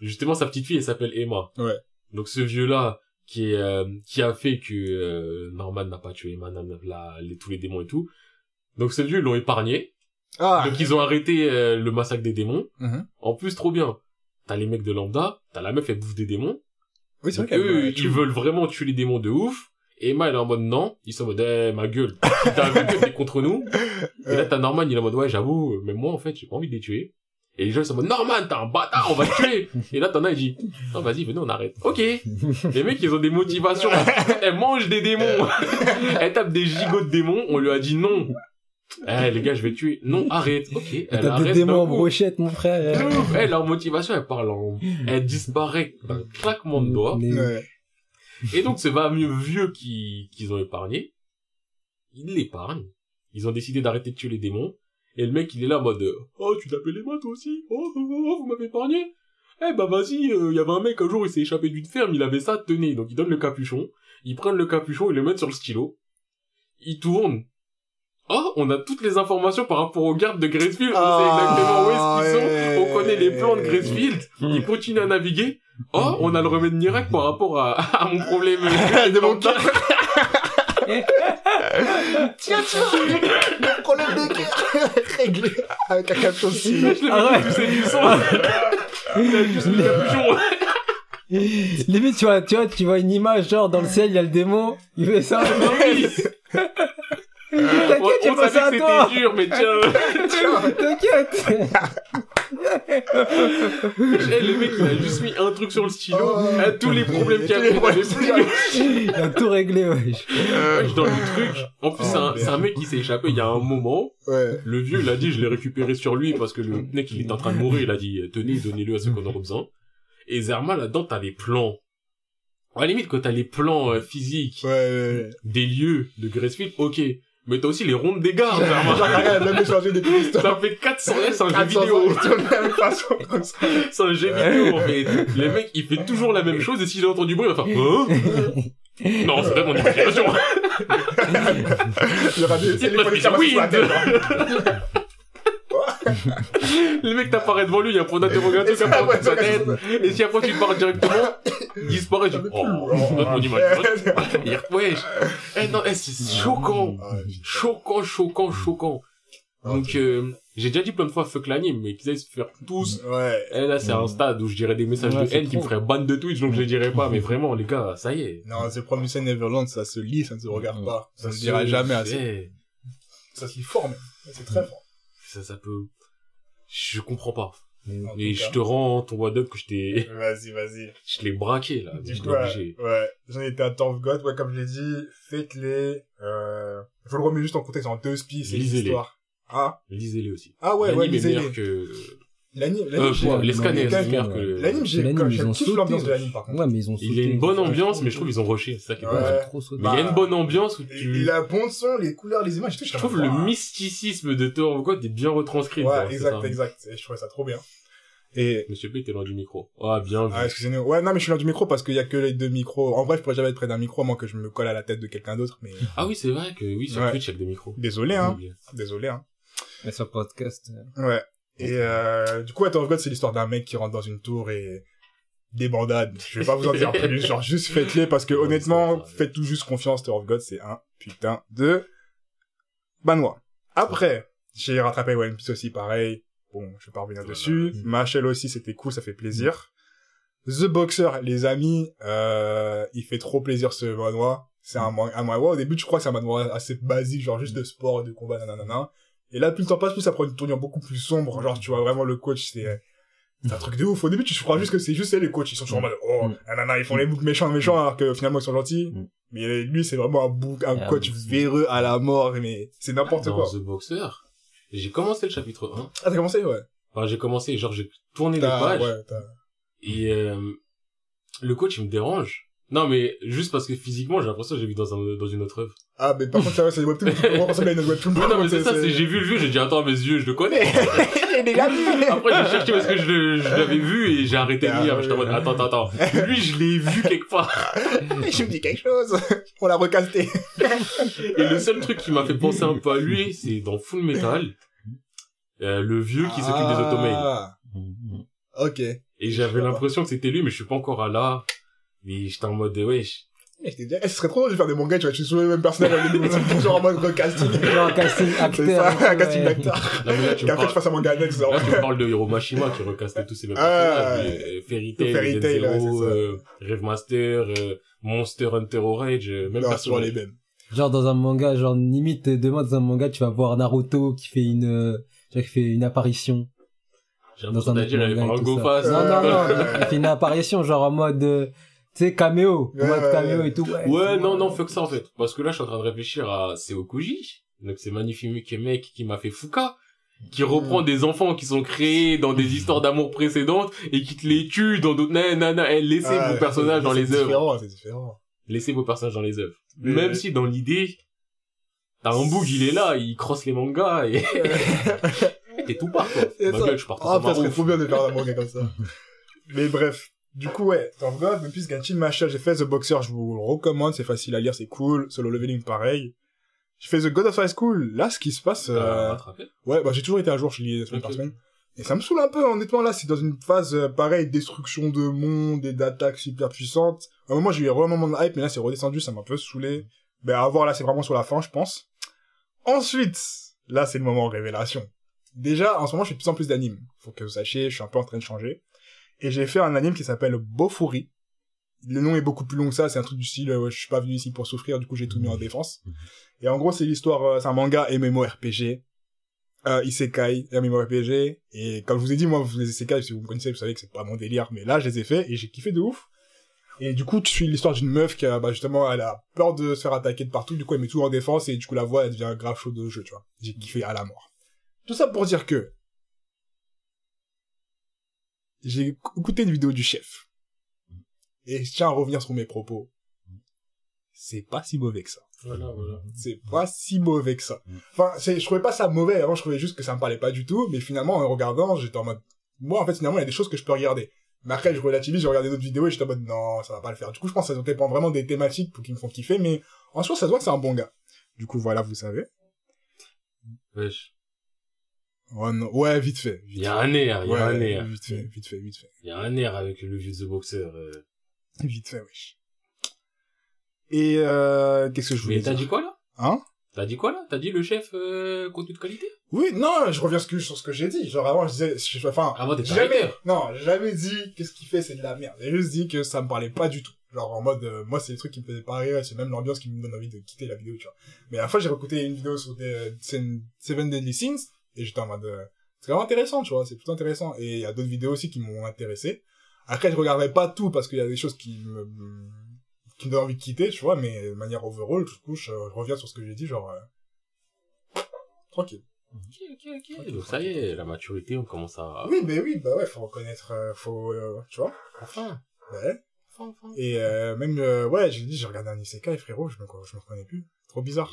justement sa petite fille, elle s'appelle Emma. Ouais. Donc ce vieux-là, qui est, euh, qui a fait que euh, Norman n'a pas tué Emma, n'a- la- les, tous les démons et tout. Donc ce vieux, ils l'ont épargné. Ah. Donc ils ont arrêté euh, le massacre des démons. Mhm. En plus, trop bien. T'as les mecs de Lambda, t'as la meuf, elle bouffe des démons. Oui, c'est vrai Donc, qu'elle eux, ils veulent vraiment tuer les démons de ouf. Et Emma, elle est en mode non. Ils sont en mode, eh, ma gueule. T'as vu que t'es contre nous. Et là, t'as Norman, il est en mode, ouais, j'avoue, mais moi, en fait, j'ai pas envie de les tuer. Et les gens, ils sont en mode, Norman, t'es un bâtard, on va te tuer. Et là, t'en as, il dit, non, vas-y, venez, on arrête. Ok. Les mecs, ils ont des motivations. Elle mange des démons. Elle tape des gigots de démons. On lui a dit non. Eh, les gars, je vais tuer. Non, arrête. Ok. Elle T'as des arrête démons en brochette, mon frère. Eh, leur motivation, elle parle en, elle disparaît d'un claquement de doigts. Mais- Ouais. Et donc, ce va mieux vieux qui, qu'ils ont épargné, ils l'épargnent. Ils ont décidé d'arrêter de tuer les démons. Et le mec, il est là en mode, euh, oh, tu t'appelles Emma, toi aussi? Oh, oh, oh, oh, vous m'avez épargné? Eh, bah, vas-y, il y avait un mec, un jour, il s'est échappé d'une ferme, il avait ça, tenez. Donc, il donne le capuchon. Ils prennent le capuchon, ils le mettent sur le stylo. Ils tournent. Oh, on a toutes les informations par rapport aux gardes de Gracefield. On sait exactement où est-ce qu'ils ouais. sont. On connaît les plans de Gracefield. Ils continuent à naviguer. Oh, on a le remède miracle par rapport à, à mon problème. de mon cœur. Tiens, tiens, le problème de cœur réglé avec un capuchon de Je l'ai Ah vu pousser du sang. Il a poussé le capuchon. Limite, tu vois, tu vois, tu vois une image, genre, dans le ciel, il y a le démon, il fait ça. Oui. Tac, T'inquiète, j'ai on pensé à savait que toi. c'était dur, mais tiens. T'inquiète. Eh, le mec, il a juste mis un truc sur le stylo. Oh. Ah, tous les problèmes qu'il y les avait, avait plus. Il a tout réglé, wesh. Wesh, dans le truc. En plus, Oh, c'est un, merde. c'est un mec qui s'est échappé il y a un moment. Ouais. Le vieux, il a dit, je l'ai récupéré sur lui parce que le mec, il est en train de mourir. Il a dit, tenez, donnez-le à ceux qu'on aura besoin. Et Zerma, là-dedans, t'as les plans. À la limite, quand t'as les plans euh, physiques Ouais, ouais, des lieux de Gracefield, ok. Mais t'as aussi les rondes des gars, regarde, même échangé des histoires. Ça fait 400 S, c'est un jeu 400 vidéo. C'est un jeu vidéo, en fait. Le mec, il fait toujours la même chose et s'il entend du bruit, il va faire, hein? Non, c'est vraiment mon imagination. Il y aura des, c'est les policiers. Le mec t'apparaît devant lui, il y a un point d'interrogation Et qui ça, apparaît sur sa tête. Et si après tu pars directement, il disparaît, tu dis, oh, c'est mon imagination. Il Wesh. Eh non, eh, c'est choquant. Ah, putain. Choquant, choquant, choquant. Donc, euh, j'ai déjà dit plein de fois fuck l'anime, mais qu'ils aillent se faire tous. Ouais. Eh là, c'est un stade où je dirais des messages Ouais, de haine qui me feraient ban de Twitch, donc je les dirais pas. Mais vraiment, les gars, ça y est. Non, c'est Promised Neverland, ça se lit, ça ne se regarde Mm. pas. Ça se dira jamais assez. Ça se lit fort, même. C'est très fort. Ça, ça peut... Je comprends pas. Et je te rends ton what up que je t'ai... Vas-y, vas-y. Je l'ai braqué, là. Du coup, ouais, ouais. J'en étais à Tower of God, ouais, comme je l'ai dit, faites-les, euh, faut le remettre juste en contexte en deux spies, c'est l'histoire. Ah, Lisez-les aussi. ah ouais, ouais, lisez-les. que... L'anime, Euh, l'anime, j'ai- quoi, j'ai- les meilleur ouais. que... l'anime, j'ai, L'anime, sauté, l'ambiance de ouais. l'anime, par contre. Ouais, mais ils ont sauté. Il a une bonne ambiance, mais je trouve ils ont rushé, c'est ça qui est Ouais. trop sauté. Mais il y a Bah, une bonne ambiance où Et tu... la bande son, les couleurs, les images, et tout, Je trouve le mysticisme de God est bien retranscrit. Ouais, exact, exact. Et je trouvais ça trop bien. Et, Monsieur P, t'es loin du micro. Ah, bien vu. ah, excusez-nous. Ouais, non, mais je suis loin du micro parce qu'il y a que les deux micros. En vrai, je pourrais jamais être près d'un micro, à moins que je me colle à la tête de quelqu'un d'autre, mais Ah oui, c'est vrai que oui, sur. Twitch, il y a que des micros. désolé, hein. Désolé, hein. Mais sur podcast. euh, Ouais. Et euh, du coup, Tower of God, c'est l'histoire d'un mec qui rentre dans une tour et des bandades. Je vais pas vous en dire plus. Genre, juste faites-les parce que Ouais, honnêtement, faites tout juste confiance. Tower of God, c'est un putain de banois. Après, j'ai rattrapé One Piece aussi, pareil. Bon, je vais pas revenir dessus. Mm. Machel aussi, c'était cool, ça fait plaisir. The Boxer, les amis, euh, il fait trop plaisir ce manoir. C'est un, man- un manoir. Au début, je crois que c'est un manoir assez basique, genre juste de sport, de combat, nanana. Et là, plus le temps passe, plus ça prend une tournure beaucoup plus sombre. Genre, tu vois vraiment le coach, c'est c'est un truc de ouf. Au début, tu crois juste que c'est juste les coachs. Ils sont toujours en mode, oh, Mm. nanana, ils font les boucs méchants, méchants, alors que finalement, ils sont gentils. Mais lui, c'est vraiment un bouc, un Ah, coach véreux à la mort, mais c'est n'importe Dans quoi. The Boxer, j'ai commencé le chapitre 1. Ah, t'as commencé, ouais. Enfin, j'ai commencé, genre, j'ai tourné les pages. ouais, Et euh, le coach, il me dérange. Non, mais juste parce que physiquement, j'ai l'impression que j'ai vu dans, un, dans une autre œuvre. Ah, mais par contre, ça c'est des webtoons, tu peux ressembler à une webtoon. Oui, non, mais c'est ça, c'est j'ai vu le jeu, j'ai dit, attends, mes yeux, je le connais. J'ai déjà vu. Après, j'ai cherché parce que je, je l'avais vu et j'ai arrêté de Ah, lire. J'étais en mode, attends, attends, attends. Lui, je l'ai vu quelque part. je me dis quelque chose. On l'a recasté. Et le seul truc qui m'a fait penser un peu à lui, c'est dans Full Metal, euh, le vieux qui s'occupe des automails. Ah, ok. Et Je j'avais l'impression que c'était lui, mais je suis pas encore à là. Mais j'étais en mode, wesh. Mais je t'ai dit, eh, ce serait trop drôle de faire des mangas, tu vois, je suis sur le même personnage, genre en mode recasting. Genre un casting C'est acteur. ça, un casting d'acteur. Tu Et après, tu parles, fasses un manga annexe, genre. là, tu parles de Hiro Mashima qui recastait tous ces mêmes Ah, personnages. mais, euh, Fairy Tail, Fairy Tail, ouais, Zero, euh, Rave Master, euh, Monster Hunter Rage, même sur les mêmes. Genre dans un manga, genre limite demain dans un manga, tu vas voir Naruto qui fait une, euh, genre, qui fait une apparition. J'ai Dans l'impression faire un et go fast. Non, non, non, il fait une apparition genre en mode, euh, tu sais, caméo, Ouais, mode ouais, caméo ouais. et tout. Ouais, Ouais, non, non, fuck ça, en fait. Parce que là, je suis en train de réfléchir à Seokuji. Donc, c'est magnifique mec qui m'a fait Fuka. Qui reprend des enfants qui sont créés dans des histoires d'amour précédentes et qui te les tue dans d'autres, nanana, eh, laissez Ah, vos personnages dans c'est les œuvres. différent, c'est différent. Laissez vos personnages dans les œuvres. Mais- Même si dans l'idée, t'as un boug, il est là, il crosse les mangas et t'es tout part, quoi. C'est Ma ça. gueule, je pars Ah, ce serait trop bien de faire un manga comme ça. Mais bref. Du coup, ouais, of God, depuis Genshin Mashal, j'ai fait The Boxer, je vous le recommande, c'est facile à lire, c'est cool. Solo Leveling, pareil. J'ai fait The God of High School. Là, ce qui se passe, euh, ouais, bah, j'ai toujours été un jour, je lis semaine par Ok. semaine. Et ça me saoule un peu, honnêtement, là, c'est dans une phase, euh, pareil, destruction de monde et d'attaques super puissantes. À un moment, j'ai eu vraiment mon hype, mais là, c'est redescendu, ça m'a un peu saoulé. Ben, à voir, là, c'est vraiment sur la fin, je pense. Ensuite, là, c'est le moment révélation. Déjà, en ce moment, je fais de plus en plus d'animes. Faut que vous sachiez, je suis un peu en train de changer. Et j'ai fait un anime qui s'appelle Bofuri. le nom est beaucoup plus long que ça, c'est un truc du style, euh, je suis pas venu ici pour souffrir, du coup j'ai tout mis en défense. Et en gros, c'est l'histoire, euh, c'est un manga MMORPG, euh, Isekai, MMORPG, et comme je vous ai dit, moi, vous les Isekai, si vous me connaissez, vous savez que c'est pas mon délire, mais là, je les ai faits, et j'ai kiffé de ouf. Et du coup, tu suis l'histoire d'une meuf qui a, bah, justement, elle a peur de se faire attaquer de partout, du coup, elle met tout en défense, et du coup, la voix, elle devient grave chaude de jeu, tu vois. J'ai kiffé à la mort. Tout ça pour dire que, j'ai écouté une vidéo du chef. Et je tiens à revenir sur mes propos. C'est pas si mauvais que ça. Voilà, voilà. C'est pas si mauvais que ça. Enfin, c'est, je trouvais pas ça mauvais. Avant, je trouvais juste que ça me parlait pas du tout. Mais finalement, en regardant, j'étais en mode, moi, en fait, finalement, il y a des choses que je peux regarder. Mais après, je relativise, j'ai regardé d'autres vidéos et j'étais en mode, non, ça va pas le faire. Du coup, je pense que ça dépend vraiment des thématiques pour qui me font kiffer. Mais en soi, ça se voit que c'est un bon gars. Du coup, voilà, vous savez. Wesh. Non, ouais, vite fait. Il y a un air, il y Ouais, a un air. vite fait, vite fait, vite fait. Il y a un air avec le vieux The Boxer. euh. Vite fait, wesh. Et, euh, qu'est-ce que je voulais Mais t'as dit quoi là? Hein? T'as dit quoi là? T'as dit le chef euh, contenu de qualité? Oui, non, je reviens sur ce que j'ai dit. Genre, avant, je disais, je- enfin, Avant jamais, hater. non, jamais dit qu'est-ce qu'il fait, c'est de la merde. J'ai juste dit que ça me parlait pas du tout. Genre, en mode, euh, moi, c'est des trucs qui me faisaient pas rire, c'est même l'ambiance qui me donne envie de quitter la vidéo, tu vois. Mais à la fois, j'ai écouté une vidéo sur des, euh, Seven Deadly Sins, et j'étais en mode, euh, c'est vraiment intéressant, tu vois, c'est plutôt intéressant. Et il y a d'autres vidéos aussi qui m'ont intéressé. Après, je regarderai pas tout parce qu'il y a des choses qui me, qui me donnent envie de quitter, tu vois, mais de manière overall, du coup, je, je reviens sur ce que j'ai dit, genre, euh, tranquille. Ok, ok, ok. Donc ça y est, la maturité, on commence à... Oui, mais oui, bah ouais, faut reconnaître, euh, faut, euh, tu vois. Enfin, Ouais. enfin, enfin. Et euh, même, euh, ouais, j'ai dit, j'ai regardé un isekai, frérot, je me, je me reconnais plus. Trop bizarre.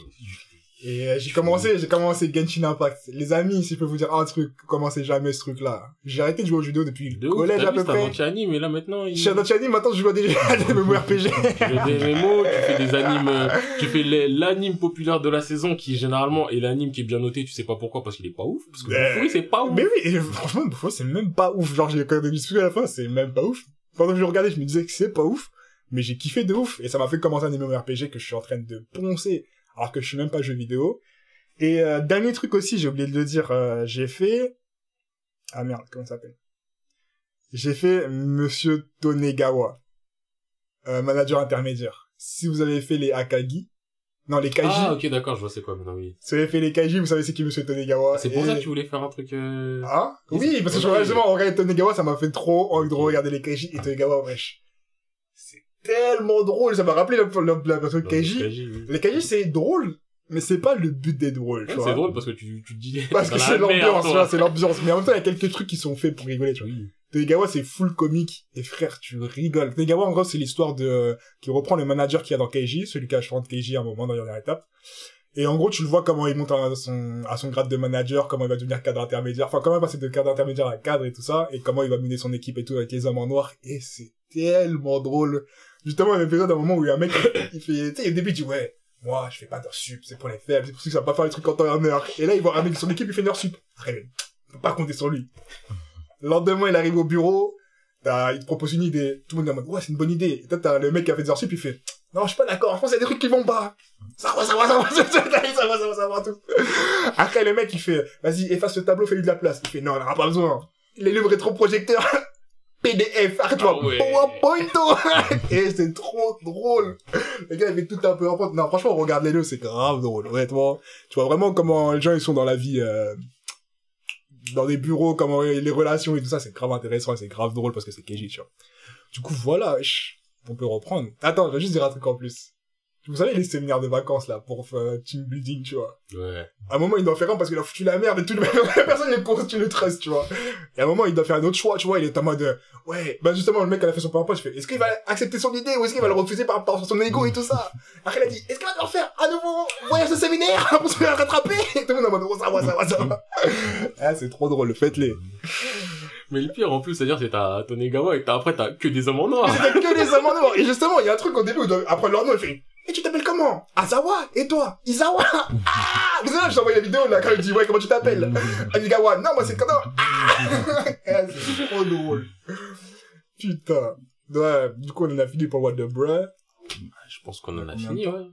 Et euh, j'ai commencé, j'ai commencé Genshin Impact. Les amis, si je peux vous dire un truc, commencez jamais ce truc-là. J'ai arrêté de jouer aux jeux vidéo depuis De le collège à peu c'est un près. anti-anime, mais là maintenant, il... Je suis un anti-anime, maintenant je joue à des des MMORPG. tu fais des MMO, tu fais des animes, euh, tu fais l'anime populaire de la saison qui généralement est l'anime qui est bien noté, tu sais pas pourquoi, parce qu'il est pas ouf, parce que Mais- Bofuri, c'est pas ouf. Mais oui, et franchement, des fois, c'est même pas ouf. Genre, j'ai quand même vu à la fin, c'est même pas ouf. Pendant que je regardais, je me disais que c'est pas ouf. Mais j'ai kiffé de ouf. Et ça m'a fait commencer un MMORPG que je suis en train de poncer. Alors que je suis même pas jeu vidéo. Et, euh, dernier truc aussi, j'ai oublié de le dire, euh, j'ai fait, ah merde, comment ça s'appelle? J'ai fait Monsieur Tonegawa. Euh, manager intermédiaire. Si vous avez fait les Akagi, non, les Kaiji. Ah, ok, d'accord, je vois c'est quoi maintenant, oui. Si vous avez fait les Kaiji, vous savez c'est qui Monsieur Tonegawa. C'est pour Et- ça que tu voulais faire un truc, euh... ah Oui, parce que justement, en regardant Tonegawa, ça m'a fait trop envie de regarder les Kaiji et Tonegawa, wesh. Tellement drôle, ça m'a rappelé le, le truc non, Kaiji. Les Kaiji, c'est drôle, mais c'est pas le but d'être drôle, tu vois. C'est drôle parce que tu, tu dis... Parce que la c'est l'ambiance, tu vois, c'est l'ambiance. Mais en même temps, il y a quelques trucs qui sont faits pour rigoler, tu vois. Oui. Tonegawa, c'est full comique. Et frère, tu rigoles. Tonegawa, en gros, c'est l'histoire de, qui reprend le manager qu'il y a dans Keiji, celui qui a changé de Keiji à un moment dans la dernière étape. Et en gros, tu le vois comment il monte à son, à son grade de manager, comment il va devenir cadre intermédiaire, enfin, comment il va passer de cadre intermédiaire à cadre et tout ça, et comment il va mener son équipe et tout avec les hommes en noir. Et c'est tellement drôle. Justement, il un épisode, un moment où il y a un mec, il fait, tu sais, au début, il dit, ouais, moi, je fais pas d'heures sup, c'est pour les faibles, c'est pour que ça va pas faire les trucs en temps et heure. Et là, il voit un mec de son équipe, il fait une heure sup. Après, faut pas compter sur lui. Le lendemain, il arrive au bureau, il te propose une idée. Tout le monde est en mode, ouais, c'est une bonne idée. Et toi, t'as le mec qui a fait des heures sup, il fait, non, je suis pas d'accord, je pense qu'il y a des trucs qui vont pas. Ça va, ça va, ça va, ça va, ça va, ça va, ça va, tout. Après, le mec, il fait, vas-y, efface le tableau, fais-lui de la place. Il fait, non, on n'aura pas besoin. Les livres rétroprojecteurs, PDF, arrête-toi, Ah ouais. PowerPoint, Et c'est trop drôle. Le gars, il fait tout un peu en pointe. Non, franchement, regarde les deux, c'est grave drôle, honnêtement. Tu vois vraiment comment les gens, ils sont dans la vie, euh, dans des bureaux, comment les relations et tout ça, c'est grave intéressant et c'est grave drôle parce que c'est Keiji, tu vois. Du coup, voilà, on peut reprendre. Attends, je vais juste dire un truc en plus. Vous savez, les séminaires de vacances, là, pour euh, team building, tu vois. Ouais. À un moment, il doit faire un parce qu'il a foutu la merde et tout le personne ne continue le trust, tu vois. Et à un moment, il doit faire un autre choix, tu vois. Il est en mode, euh, ouais, bah justement, le mec, il a fait son PowerPoint, je fais, est-ce qu'il va accepter son idée ou est-ce qu'il va le refuser par rapport à son ego et tout ça? Après, il a dit, est-ce qu'il va devoir faire un nouveau voyage de séminaire pour se faire rattraper? Et tout le monde en mode, oh, ça va, ça va, ça va. ah, c'est trop drôle, faites-les. Mais le pire, en plus, c'est-à-dire, c'est t'as Tonegawa et t'as, après, t'as que des hommes en noir. Que des hommes en noir. Et justement, il y a un truc au début, où il après leur nom, il fait, et tu t'appelles comment? Azawa? Et toi? Izawa? Ah! Vous savez, je t'ai envoyé la vidéo, là, quand il dit, ouais, comment tu t'appelles? Amigawa, non, moi c'est Kano. Ah Eh, c'est trop drôle. Putain. Ouais, du coup, on en a fini pour What the Bruh. Je pense qu'on en a fini, ouais. Putain,